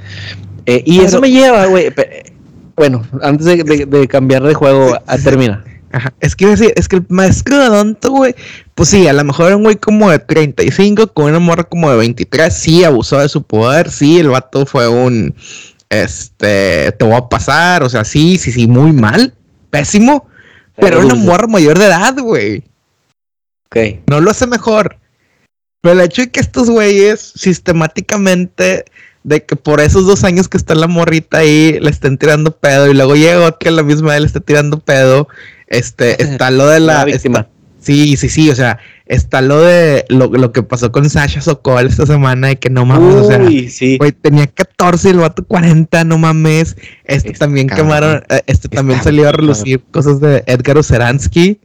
Eh, y eso me lleva, güey. Bueno, antes de, cambiar de juego, a, termina. Ajá. Es que decir, es que el maestro de Donto, güey, pues sí, a lo mejor era un güey como de 35 con una morra como de 23, sí, abusó de su poder, sí, el vato fue un, este, te voy a pasar, o sea, sí, sí, sí, muy mal, pésimo, pero, era una morra mayor de edad, güey. Ok. No lo hace mejor. Pero el hecho de que estos güeyes sistemáticamente, de que por esos dos años que está la morrita ahí, le estén tirando pedo, y luego llega que a la misma le esté tirando pedo, este, está lo de la, víctima. sí, sí, sí, o sea, está lo de lo, que pasó con Sasha Sokol esta semana y que no mames, o sea, güey, tenía 14 y el vato 40, no mames. Este, también quemaron, eh, este también salió a relucir cosas de Edgar Oceransky.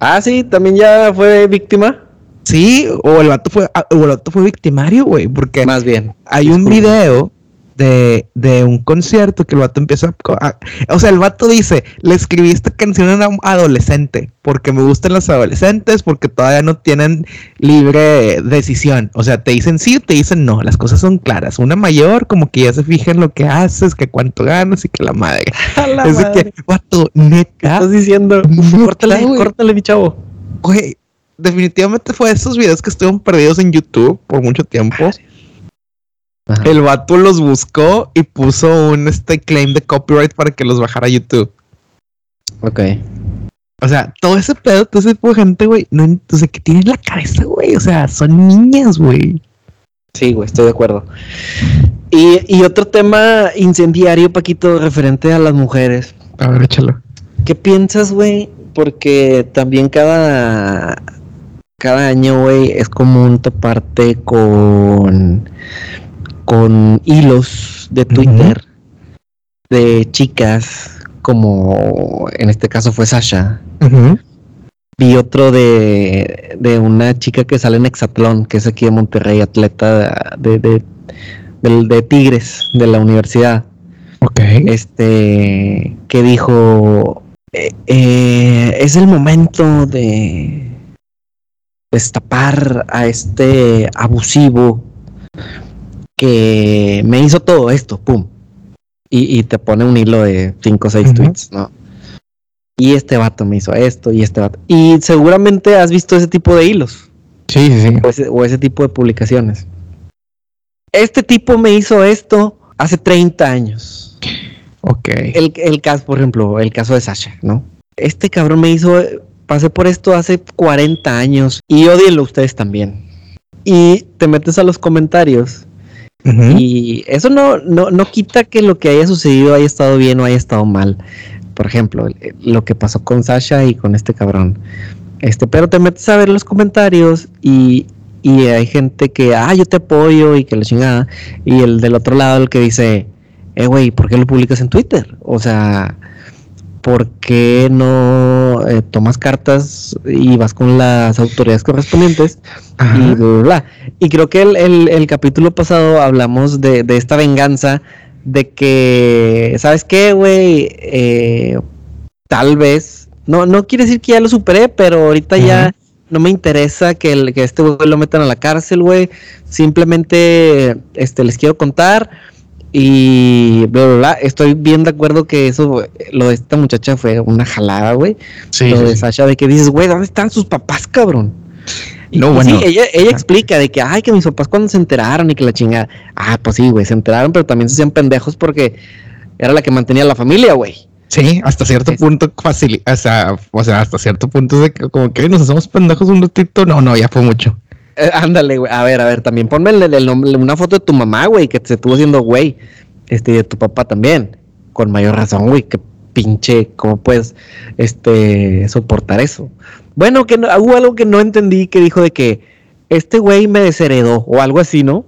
Ah, sí, también ya fue víctima. Sí, o el vato fue, ah, o el vato fue victimario, güey, porque más bien hay un video de, de, un concierto que el vato empieza a, O sea, el vato dice: Le escribí esta canción a un adolescente porque me gustan los adolescentes, porque todavía no tienen libre decisión. O sea, te dicen sí o te dicen no. Las cosas son claras. Una mayor, como que ya se fija en lo que haces, que cuánto ganas y que la madre. es de que, vato, neta. Estás diciendo: Córtale, córtale, mi chavo. Güey, definitivamente fue de esos videos que estuvieron perdidos en YouTube por mucho tiempo. El vato los buscó y puso un este claim de copyright para que los bajara a YouTube. Ok. O sea, todo ese pedo, todo ese tipo de gente, güey, no, sé ¿qué tiene en la cabeza, güey? O sea, son niñas, güey. Sí, güey, estoy de acuerdo. Y, y otro tema incendiario, Paquito, referente a las mujeres. A ver, échalo. ¿Qué piensas, güey? Porque también cada, cada año, güey, es común toparte con, con hilos de Twitter de chicas, como en este caso fue Sasha. Vi otro de, de una chica que sale en Exatlón, que es aquí de Monterrey, atleta de, de, de Tigres, de la universidad. Ok. Este, que dijo, eh, eh, es el momento de destapar a este abusivo que me hizo todo esto, pum. Y, te pone un hilo de 5 o 6 tweets, ¿no? Y este vato me hizo esto y este vato. Y seguramente has visto ese tipo de hilos. Sí, sí, sí. O ese, o ese tipo de publicaciones. Este tipo me hizo esto hace 30 años. Ok. El, el, caso, por ejemplo, el caso de Sasha, ¿no? Este cabrón me hizo, pasé por esto hace 40 años y odienlo ustedes también. Y te metes a los comentarios y eso no, no, no quita que lo que haya sucedido haya estado bien o haya estado mal. Por ejemplo, lo que pasó con Sasha y con este cabrón. Este, pero te metes a ver los comentarios y, y hay gente que, ah, yo te apoyo y que la chingada. Y el del otro lado, el que dice, eh, güey, ¿por qué lo publicas en Twitter? O sea, ¿por qué no eh, tomas cartas y vas con las autoridades correspondientes? Y bla, Y creo que el, el, capítulo pasado hablamos de, de, esta venganza de que, ¿sabes qué, güey? Eh, tal vez, no, no quiere decir que ya lo superé, pero ahorita ya no me interesa que, el, que este güey lo metan a la cárcel, güey. Simplemente este, les quiero contar y bla, bla, bla. Estoy bien de acuerdo que eso, lo de esta muchacha fue una jalada, güey. Sí, lo de Sasha, de que dices, güey, ¿dónde están sus papás, cabrón? No, bueno. Sí, ella, ella explica de que, ay, que mis papás cuando se enteraron y que la chingada. Ah, pues sí, güey, se enteraron, pero también se hacían pendejos porque era la que mantenía la familia, güey. Sí, hasta cierto punto fácil, o sea, o sea, hasta cierto punto de que como que nos hacemos pendejos un ratito, no, no, ya fue mucho. Eh, ándale, güey. A ver, a ver, también ponme el, una foto de tu mamá, güey, que se estuvo haciendo güey. Este, y de tu papá también. Con mayor razón, güey, que pinche, ¿cómo puedes este, soportar eso? Bueno, que hubo algo que no entendí que dijo de que este güey me desheredó o algo así, ¿no?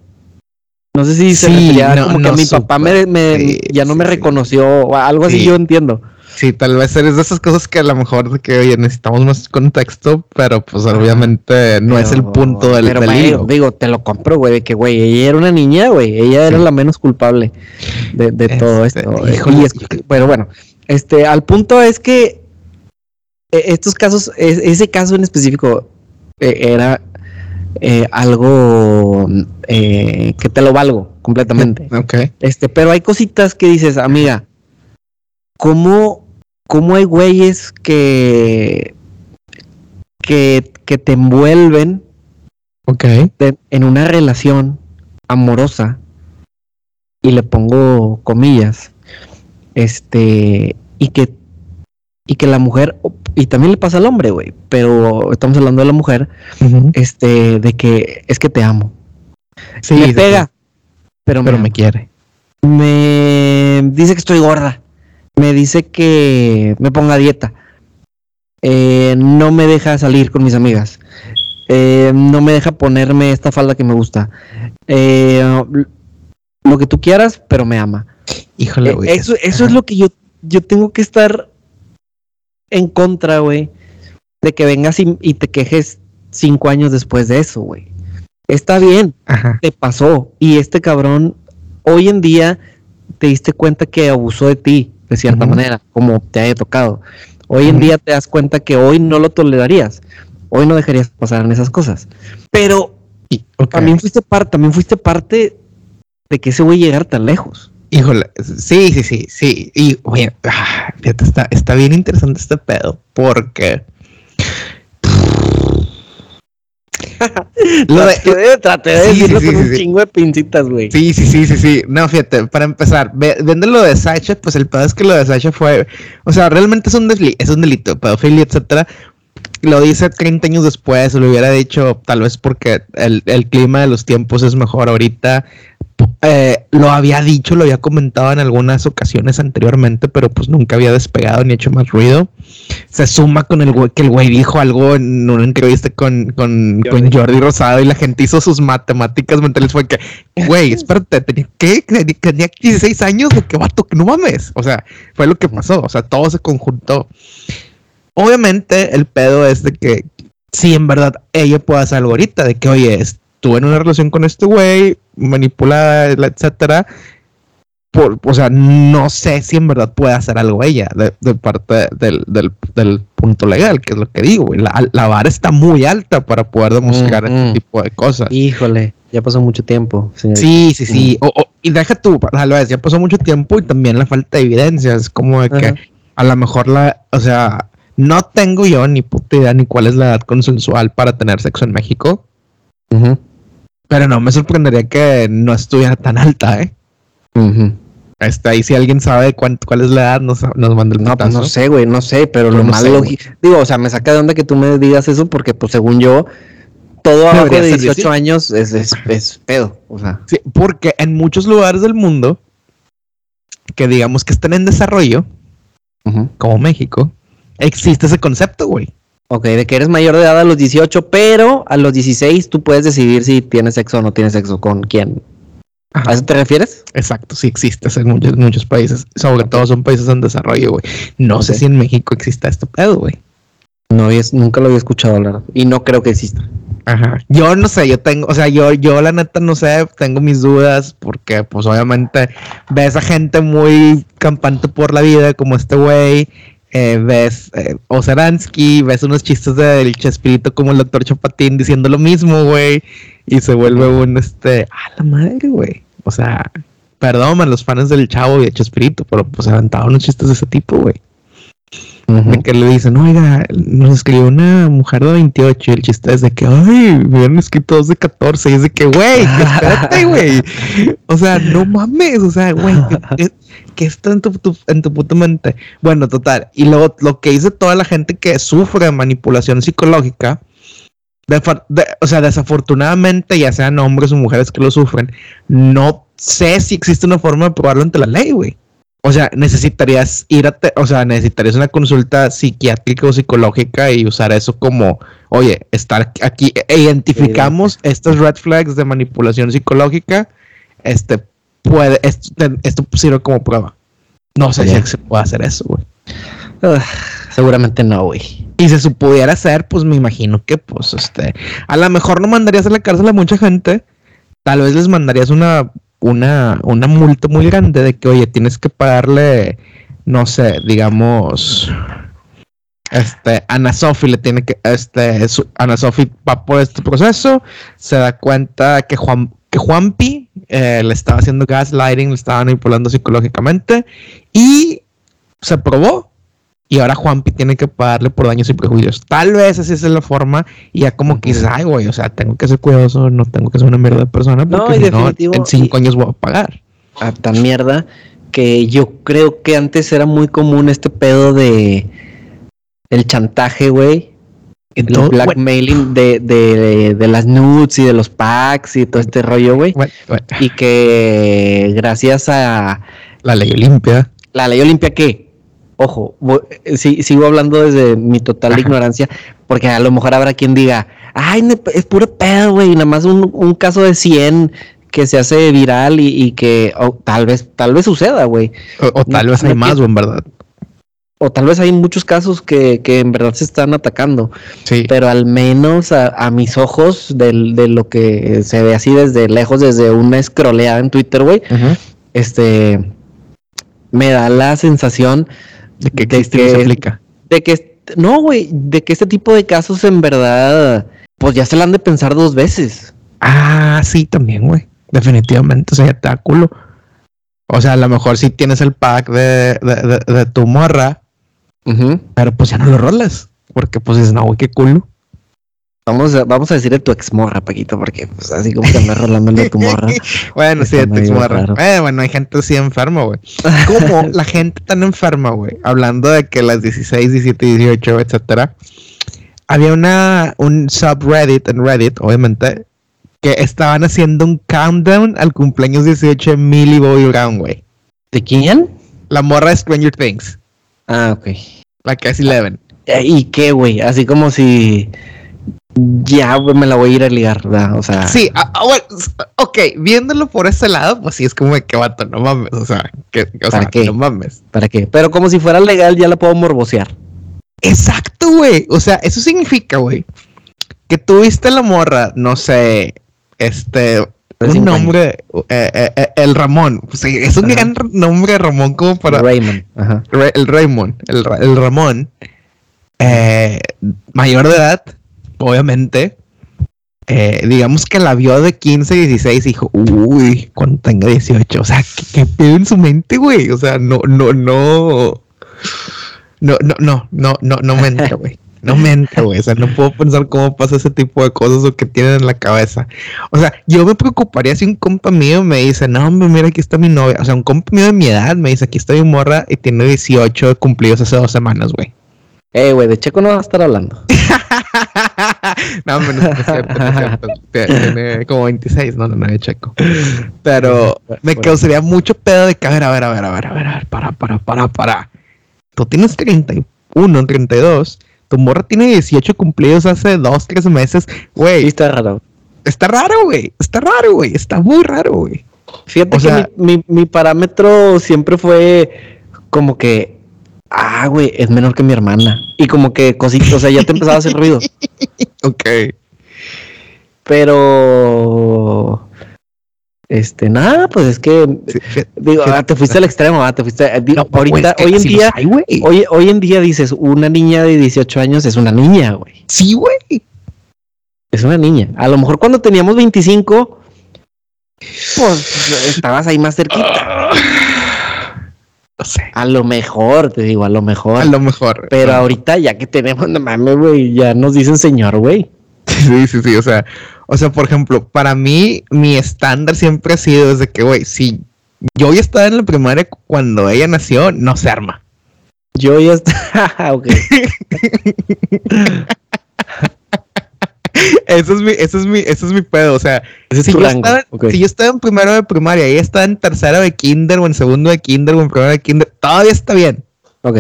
No sé si se refería como que mi papá me, ya no me reconoció o algo así, yo entiendo. Sí, tal vez eres de esas cosas que a lo mejor de que, oye, necesitamos más contexto, pero pues obviamente no es el punto del, pero, Digo, te lo compro, güey, de que, güey, ella era una niña, güey, ella era la menos culpable de, todo este, esto. pero bueno, este, al punto es que eh, estos casos, ese caso en específico eh, era eh, algo que te lo valgo completamente. Ok. Este, pero hay cositas que dices, amiga, ¿cómo cómo hay güeyes que, que, que te envuelven en una relación amorosa y le pongo comillas este y que y que la mujer y también le pasa al hombre güey pero estamos hablando de la mujer este de que es que te amo. Sí, me pega pero, pero me quiere. Me dice que estoy gorda me dice que me ponga dieta. Eh, no me deja salir con mis amigas. Eh, no me deja ponerme esta falda que me gusta. Eh, lo que tú quieras, pero me ama. Híjole, güey. eso, eso es lo que yo, yo tengo que estar en contra, güey. De que vengas y, te quejes cinco años después de eso, güey. Está bien, te pasó. Y este cabrón, hoy en día, te diste cuenta que abusó de ti de cierta manera, como te haya tocado. Hoy en día te das cuenta que hoy no lo tolerarías, hoy no dejarías pasar en esas cosas. Pero también fuiste parte, también fuiste parte de que ese güey llegar tan lejos. Híjole, sí, sí, sí, sí. Y oye, ah, fíjate, está, está bien interesante este pedo, porque lo de, traté de decirlo con un chingo de pincitas, güey. Sí, sí, sí, sí, sí. No, fíjate, para empezar, vende lo de Sacha, pues el pedo es que lo de Sacha fue, o sea, realmente es un, es un delito, pedofilia, etcétera. lo dice 30 años después, lo hubiera dicho tal vez porque el, el clima de los tiempos es mejor ahorita, eh, lo había dicho, lo había comentado en algunas ocasiones anteriormente, pero pues nunca había despegado ni hecho más ruido. Se suma con el güey que el güey dijo algo en una entrevista con, con, Jordi. Rosado y la gente hizo sus matemáticas mentales. Fue que, güey, espérate, tenía, ¿qué? tenía 16 años de que vato, que no mames. O sea, fue lo que pasó. O sea, todo se conjuntó. Obviamente, el pedo es de que si en verdad ella puede hacer algo ahorita, de que, oye, estuve en una relación con este güey, manipulada, etcétera. Por, o sea, no sé si en verdad puede hacer algo ella de, parte del, del, punto legal, que es lo que digo, La, la vara está muy alta para poder demostrar este tipo de cosas. Híjole, ya pasó mucho tiempo. Sí, sí, sí. y deja tú, tal vez ya pasó mucho tiempo y también la falta de evidencia. Es como de que a lo mejor la, o sea, no tengo yo ni puta idea ni cuál es la edad consensual para tener sexo en México. Pero no me sorprendería que no estuviera tan alta, ¿eh? Está ahí, si alguien sabe cuál es la edad, nos, nos manda el No, pues no sé, güey, no sé, pero, lo más lógico. Digo, o sea, me saca de onda que tú me digas eso porque, pues, según yo, todo abajo de 18 años es, es, pedo. O sea. Sí, porque en muchos lugares del mundo que digamos que están en desarrollo, como México, existe ese concepto, güey. Ok, de que eres mayor de edad a los 18, pero a los 16 tú puedes decidir si tienes sexo o no tienes sexo con quién. ¿A eso te refieres? Exacto, sí existe en muchos, muchos países. Sobre todo son países en desarrollo, güey. No sé si en México exista este pedo, güey. No, nunca lo había escuchado hablar. Y no creo que exista. Ajá. Yo no sé, yo tengo, o sea, yo, yo la neta no sé, tengo mis dudas, porque pues obviamente ves a gente muy campante por la vida, como este güey, eh, ves eh, Oseransky, ves unos chistes del Chespirito como el doctor Chapatín diciendo lo mismo, güey, y se vuelve un, este, a la madre, güey. O sea, perdón a los fans del Chavo y de Chespirito, pero pues aventaban unos chistes de ese tipo, güey. De que le dicen, oiga, nos escribió una mujer de 28 y el chiste es de que, ay, me han escrito dos de 14 y es de que, güey, espérate, güey. O sea, no mames, o sea, güey, ¿qué, está en tu, en tu puta mente? Bueno, total. Y luego lo que dice toda la gente que sufre manipulación psicológica, o sea, desafortunadamente, ya sean hombres o mujeres que lo sufren, no sé si existe una forma de probarlo ante la ley, güey. O sea, necesitarías ir a, o sea, necesitarías una consulta psiquiátrica o psicológica y usar eso como, oye, estar aquí, e identificamos estas red flags de manipulación psicológica, este puede, esto, esto sirve como prueba. No sé si se puede hacer eso, güey. seguramente no, güey. Y si se pudiera hacer, pues me imagino que, pues, este, a lo mejor no mandarías a la cárcel a mucha gente, tal vez les mandarías una una, una multa muy grande de que, oye, tienes que pagarle, no sé, digamos, este, Ana Sofi le tiene que, este, Ana Sofi va por este proceso, se da cuenta que Juan, que Juanpi eh, le estaba haciendo gaslighting, le estaba manipulando psicológicamente y se probó y ahora Juanpi tiene que pagarle por daños y prejuicios. Tal vez así es la forma y ya como que dices, ay, güey, o sea, tengo que ser cuidadoso, no tengo que ser una mierda de persona porque no, en cinco años voy a pagar. A tan mierda que yo creo que antes era muy común este pedo de el chantaje, güey. El blackmailing de, de, de, las nudes y de los packs y todo este rollo, güey. Y que gracias a... La ley Olimpia. ¿La ley Olimpia qué? Ojo, eh, sigo hablando desde mi total ignorancia, porque a lo mejor habrá quien diga, ay, es puro pedo, güey, nada más un, caso de 100 que se hace viral y, que tal vez tal vez suceda, güey. O, tal vez hay más, o en verdad. O tal vez hay muchos casos que, en verdad se están atacando. Sí. Pero al menos a, mis ojos, de, lo que se ve así desde lejos, desde una escroleada en Twitter, güey, este, me da la sensación de que, de que, se aplica. De que, no, güey, de que este tipo de casos en verdad, pues ya se la han de pensar dos veces. Ah, sí, también, güey. Definitivamente, o sea, ya te da culo. O sea, a lo mejor sí tienes el pack de, de, de, tu morra, pero pues ya no lo rolas. Porque pues es no, güey, qué culo. Vamos a, vamos a decirle tu ex morra, Paquito, porque pues así como que me rolando de tu morra. bueno, sí, de tu ex morra. Eh, bueno, hay gente así enferma, güey. ¿Cómo la gente tan enferma, güey? Hablando de que las 16, 17, 18, etcétera, había una, un subreddit en Reddit, obviamente, que estaban haciendo un countdown al cumpleaños 18 de Millie Bobby Brown, güey. ¿De quién? La morra de Stranger Things. Ah, ok. La que es Eleven. Eh, ¿Y qué, güey? Así como si ya me la voy a ir a ligar, ¿verdad? O sea. Sí, ah, ah, ok, viéndolo por ese lado, pues sí es como de que vato, no mames, o sea, que, o ¿Para sea, qué? no mames. ¿Para qué? Pero como si fuera legal, ya la puedo morbosear. Exacto, güey. O sea, eso significa, güey, que tuviste la morra, no sé, este, un nombre, eh, eh, eh, el Ramón. Pues, sí, es un Ajá. gran nombre, Ramón, como para Raymond. Ajá. El Raymond, el, el Ramón, eh, mayor de edad, obviamente. eh, digamos que la vio de 15, 16 y dijo, uy, cuando tenga 18. O sea, ¿qué, qué pedo en su mente, güey? O sea, no, no, no. No, no, no, no, no, no me entra, güey. No me entra, güey. O sea, no puedo pensar cómo pasa ese tipo de cosas o que tienen en la cabeza. O sea, yo me preocuparía si un compa mío me dice, no, hombre, mira, aquí está mi novia. O sea, un compa mío de mi edad me dice, aquí está mi morra y tiene 18 cumplidos hace dos semanas, güey. Eh, güey, de Checo no va a estar hablando. no, no, no es cierto, no es cierto. Tie- Tiene como 26, no, no, no, de checo. Pero me causaría mucho pedo de que, a ver, a ver, a ver, a ver, a ver, a ver, para, para, para, para. Tú tienes 31, 32. Tu morra tiene 18 cumplidos hace 2, 3 meses. Sí, Güey, está raro. está raro, güey. Está raro, güey. Está muy raro, güey. Fíjate O que sea- mi, mi, mi parámetro siempre fue como que, ah, güey, es menor que mi hermana. Y como que cositas, o sea, ya te empezaba a hacer ruido. Ok. Pero, este, nada, pues es que, Sí, digo, ah, te fuiste al extremo, ah, te fuiste, eh, digo, No, pues, ahorita, hoy en día, hay, hoy, hoy en día dices, una niña de 18 años es una niña, güey. Sí, güey. Es una niña. A lo mejor cuando teníamos 25, pues estabas ahí más cerquita. No sé. A lo mejor, te digo, a lo mejor. A lo mejor. Pero No. ahorita ya que tenemos, no mames, güey, ya nos dicen señor, güey. Sí, sí, sí, o sea, o sea, por ejemplo, para mí, mi estándar siempre ha sido desde que, güey, si yo ya estaba en la primaria cuando ella nació, no se arma. Yo ya está. ok. Eso es mi, eso es mi, eso es mi pedo, o sea, Ese es si tu yo, rango. estaba, ok. si yo estaba en primero de primaria y estaba en tercero de kinder o en segundo de kinder o en primero de kinder, todavía está bien. Ok.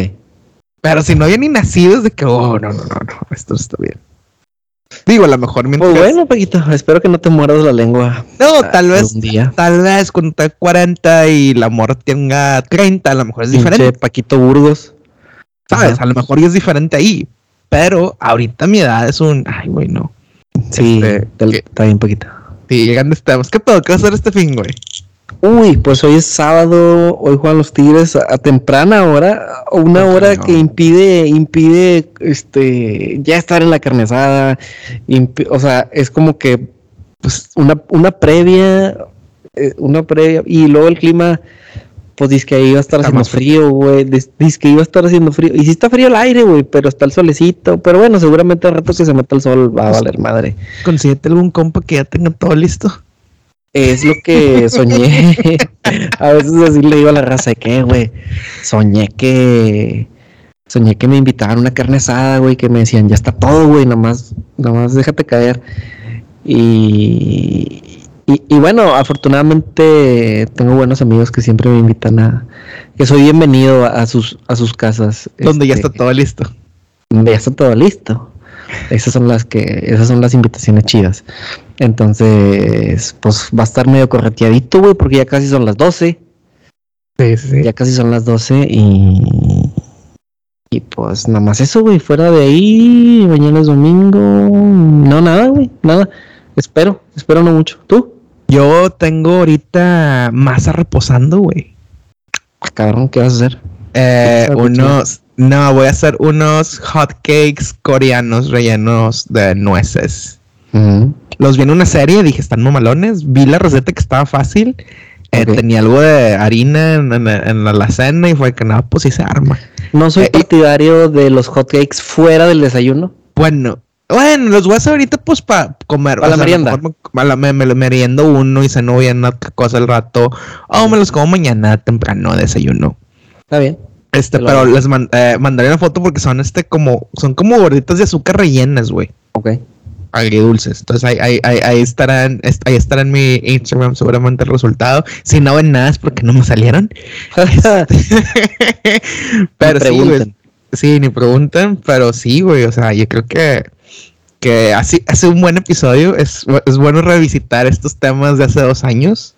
Pero si no había ni nacido, es de que, oh, no, no, no, no, esto no está bien. Digo, a lo mejor mientras... Pues bueno, Paquito, espero que no te mueras la lengua. no, tal vez, día. tal vez cuando tenga 40 y la morra tenga 30, a lo mejor es diferente. Paquito Burgos. ¿Sabes? Ajá. A lo mejor ya es diferente ahí. Pero ahorita mi edad es un. Ay, güey, no. Sí, Este, está bien, Paquito. Sí, llegando estamos. ¿Qué pedo? ¿Qué vas a hacer este fin, güey? Uy, pues hoy es sábado, hoy juegan los Tigres a, a temprana hora, una hora no. que impide, impide, este, ya estar en la carne asada, impi- o sea, es como que, pues, una, una previa, eh, una previa, y luego el clima, pues dice que ahí iba a estar Está haciendo frío, güey, dice que iba a estar haciendo frío, y sí está frío el aire, güey, pero está el solecito, pero bueno, seguramente al rato que se meta el sol va a valer madre. Consíguete algún compa que ya tenga todo listo. Es lo que soñé. a veces así le digo a la raza de que, güey, soñé que soñé que me invitaban a una carne asada, güey, que me decían, ya está todo, güey, nomás, nomás déjate caer. Y, y, y bueno, afortunadamente tengo buenos amigos que siempre me invitan a, que soy bienvenido a, a sus, a sus casas. Donde ya este, está todo listo. donde ya está todo listo. Esas son las que, esas son las invitaciones chidas. Entonces, pues va a estar medio correteadito, güey, porque ya casi son las 12. Sí, sí, sí. Ya casi son las 12 y. Y pues nada más eso, güey. Fuera de ahí, mañana es domingo. No, nada, güey. Nada. Espero, espero no mucho. ¿Tú? Yo tengo ahorita masa reposando, güey. Ah, Cabrón, ¿qué vas a hacer? Eh, unos. No, voy a hacer unos hot cakes coreanos rellenos de nueces. Los vi en una serie, dije, están mamalones. Vi la receta que estaba fácil. Eh, tenía algo de harina en, en- en la alacena y fue que no, pues sí se arma. No soy Eh, partidario de los hotcakes fuera del desayuno. Bueno, bueno, los voy a hacer ahorita pues para comer. Pa' la merienda. Me, la- me, me lo meriendo uno y ceno bien otra cosa al rato. O me los como mañana temprano, desayuno. Está bien. Este, pero les eh, mandaré una foto porque son este como, son como gorditas de azúcar rellenas, güey. Ok. Agridulces. Entonces ahí, ahí, ahí, ahí estarán, ahí estará en mi Instagram seguramente el resultado. Si no ven nada es porque no me salieron. pero sí, güey. Sí, ni preguntan, pero sí, güey. O sea, yo creo que que así hace un buen episodio. Es, es bueno revisitar estos temas de hace dos años.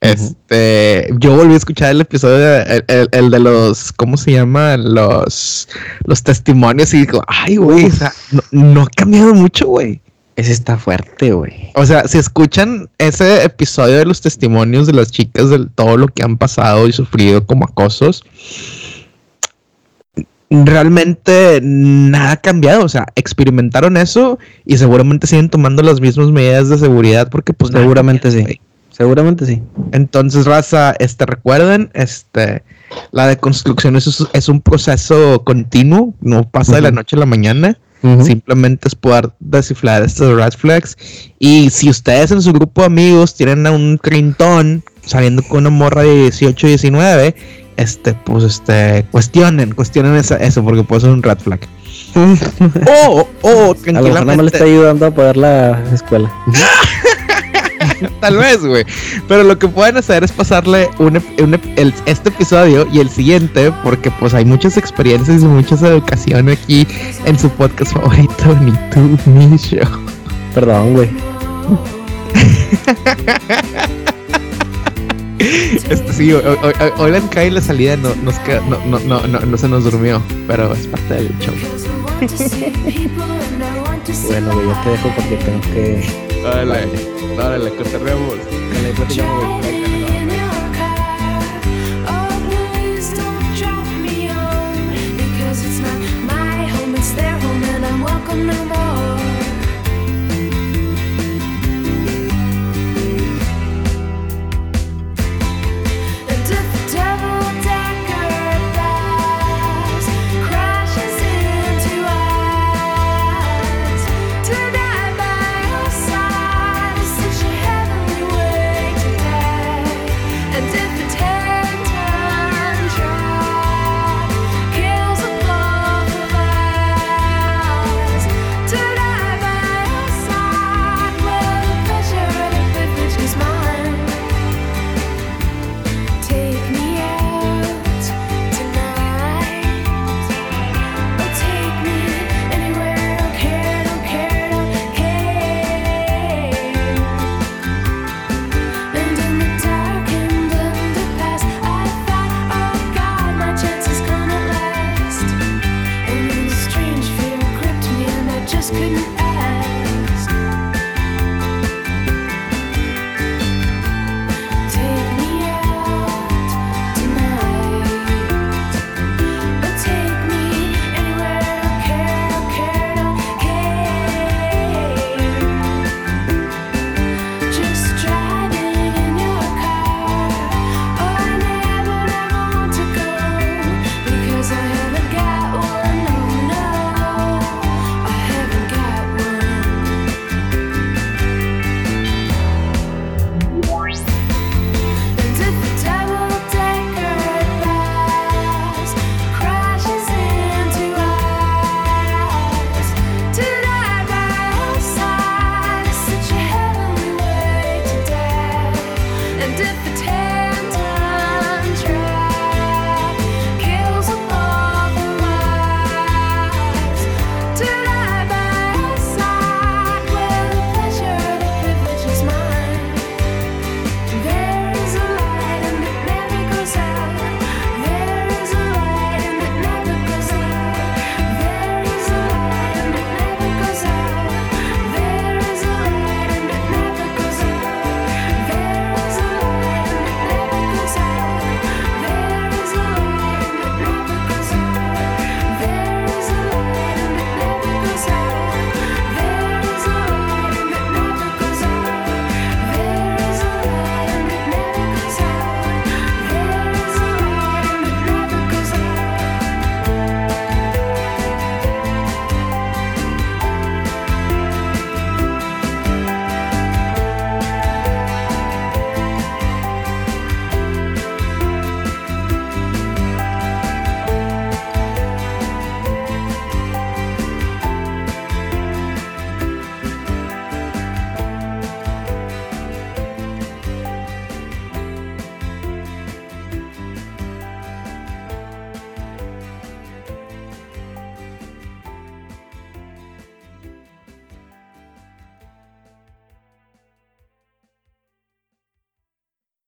Este, yo volví a escuchar el episodio, el, de los, ¿cómo se llama? Los, los testimonios y digo, ay, güey, o sea, no, ha cambiado mucho, güey. Ese está fuerte, güey. O sea, si escuchan ese episodio de los testimonios de las chicas de todo lo que han pasado y sufrido como acosos, realmente nada ha cambiado. O sea, experimentaron eso y seguramente siguen tomando las mismas medidas de seguridad porque pues seguramente sí. Seguramente sí. Entonces, raza, este, recuerden, este, la deconstrucción es, es un proceso continuo, no pasa de la noche a la mañana. Simplemente es poder descifrar estos red flags. Y si ustedes en su grupo de amigos tienen a un crintón saliendo con una morra de 18, 19, este, pues, este, cuestionen, cuestionen eso porque puede ser un red flag. o, o, tranquilamente. A lo le está ayudando a pagar la escuela. Tal vez, güey. Pero lo que pueden hacer es pasarle un, este episodio y el siguiente, porque pues hay muchas experiencias y mucha educación aquí en su podcast favorito, Ni tú ni yo. Perdón, güey. Este sí, hoy, hoy, la entrada y la salida no, nos no, no, no, no, no se nos durmió, pero es parte del show. bueno, yo te dejo porque tengo que Dale, dale, cotorreamos. Dale.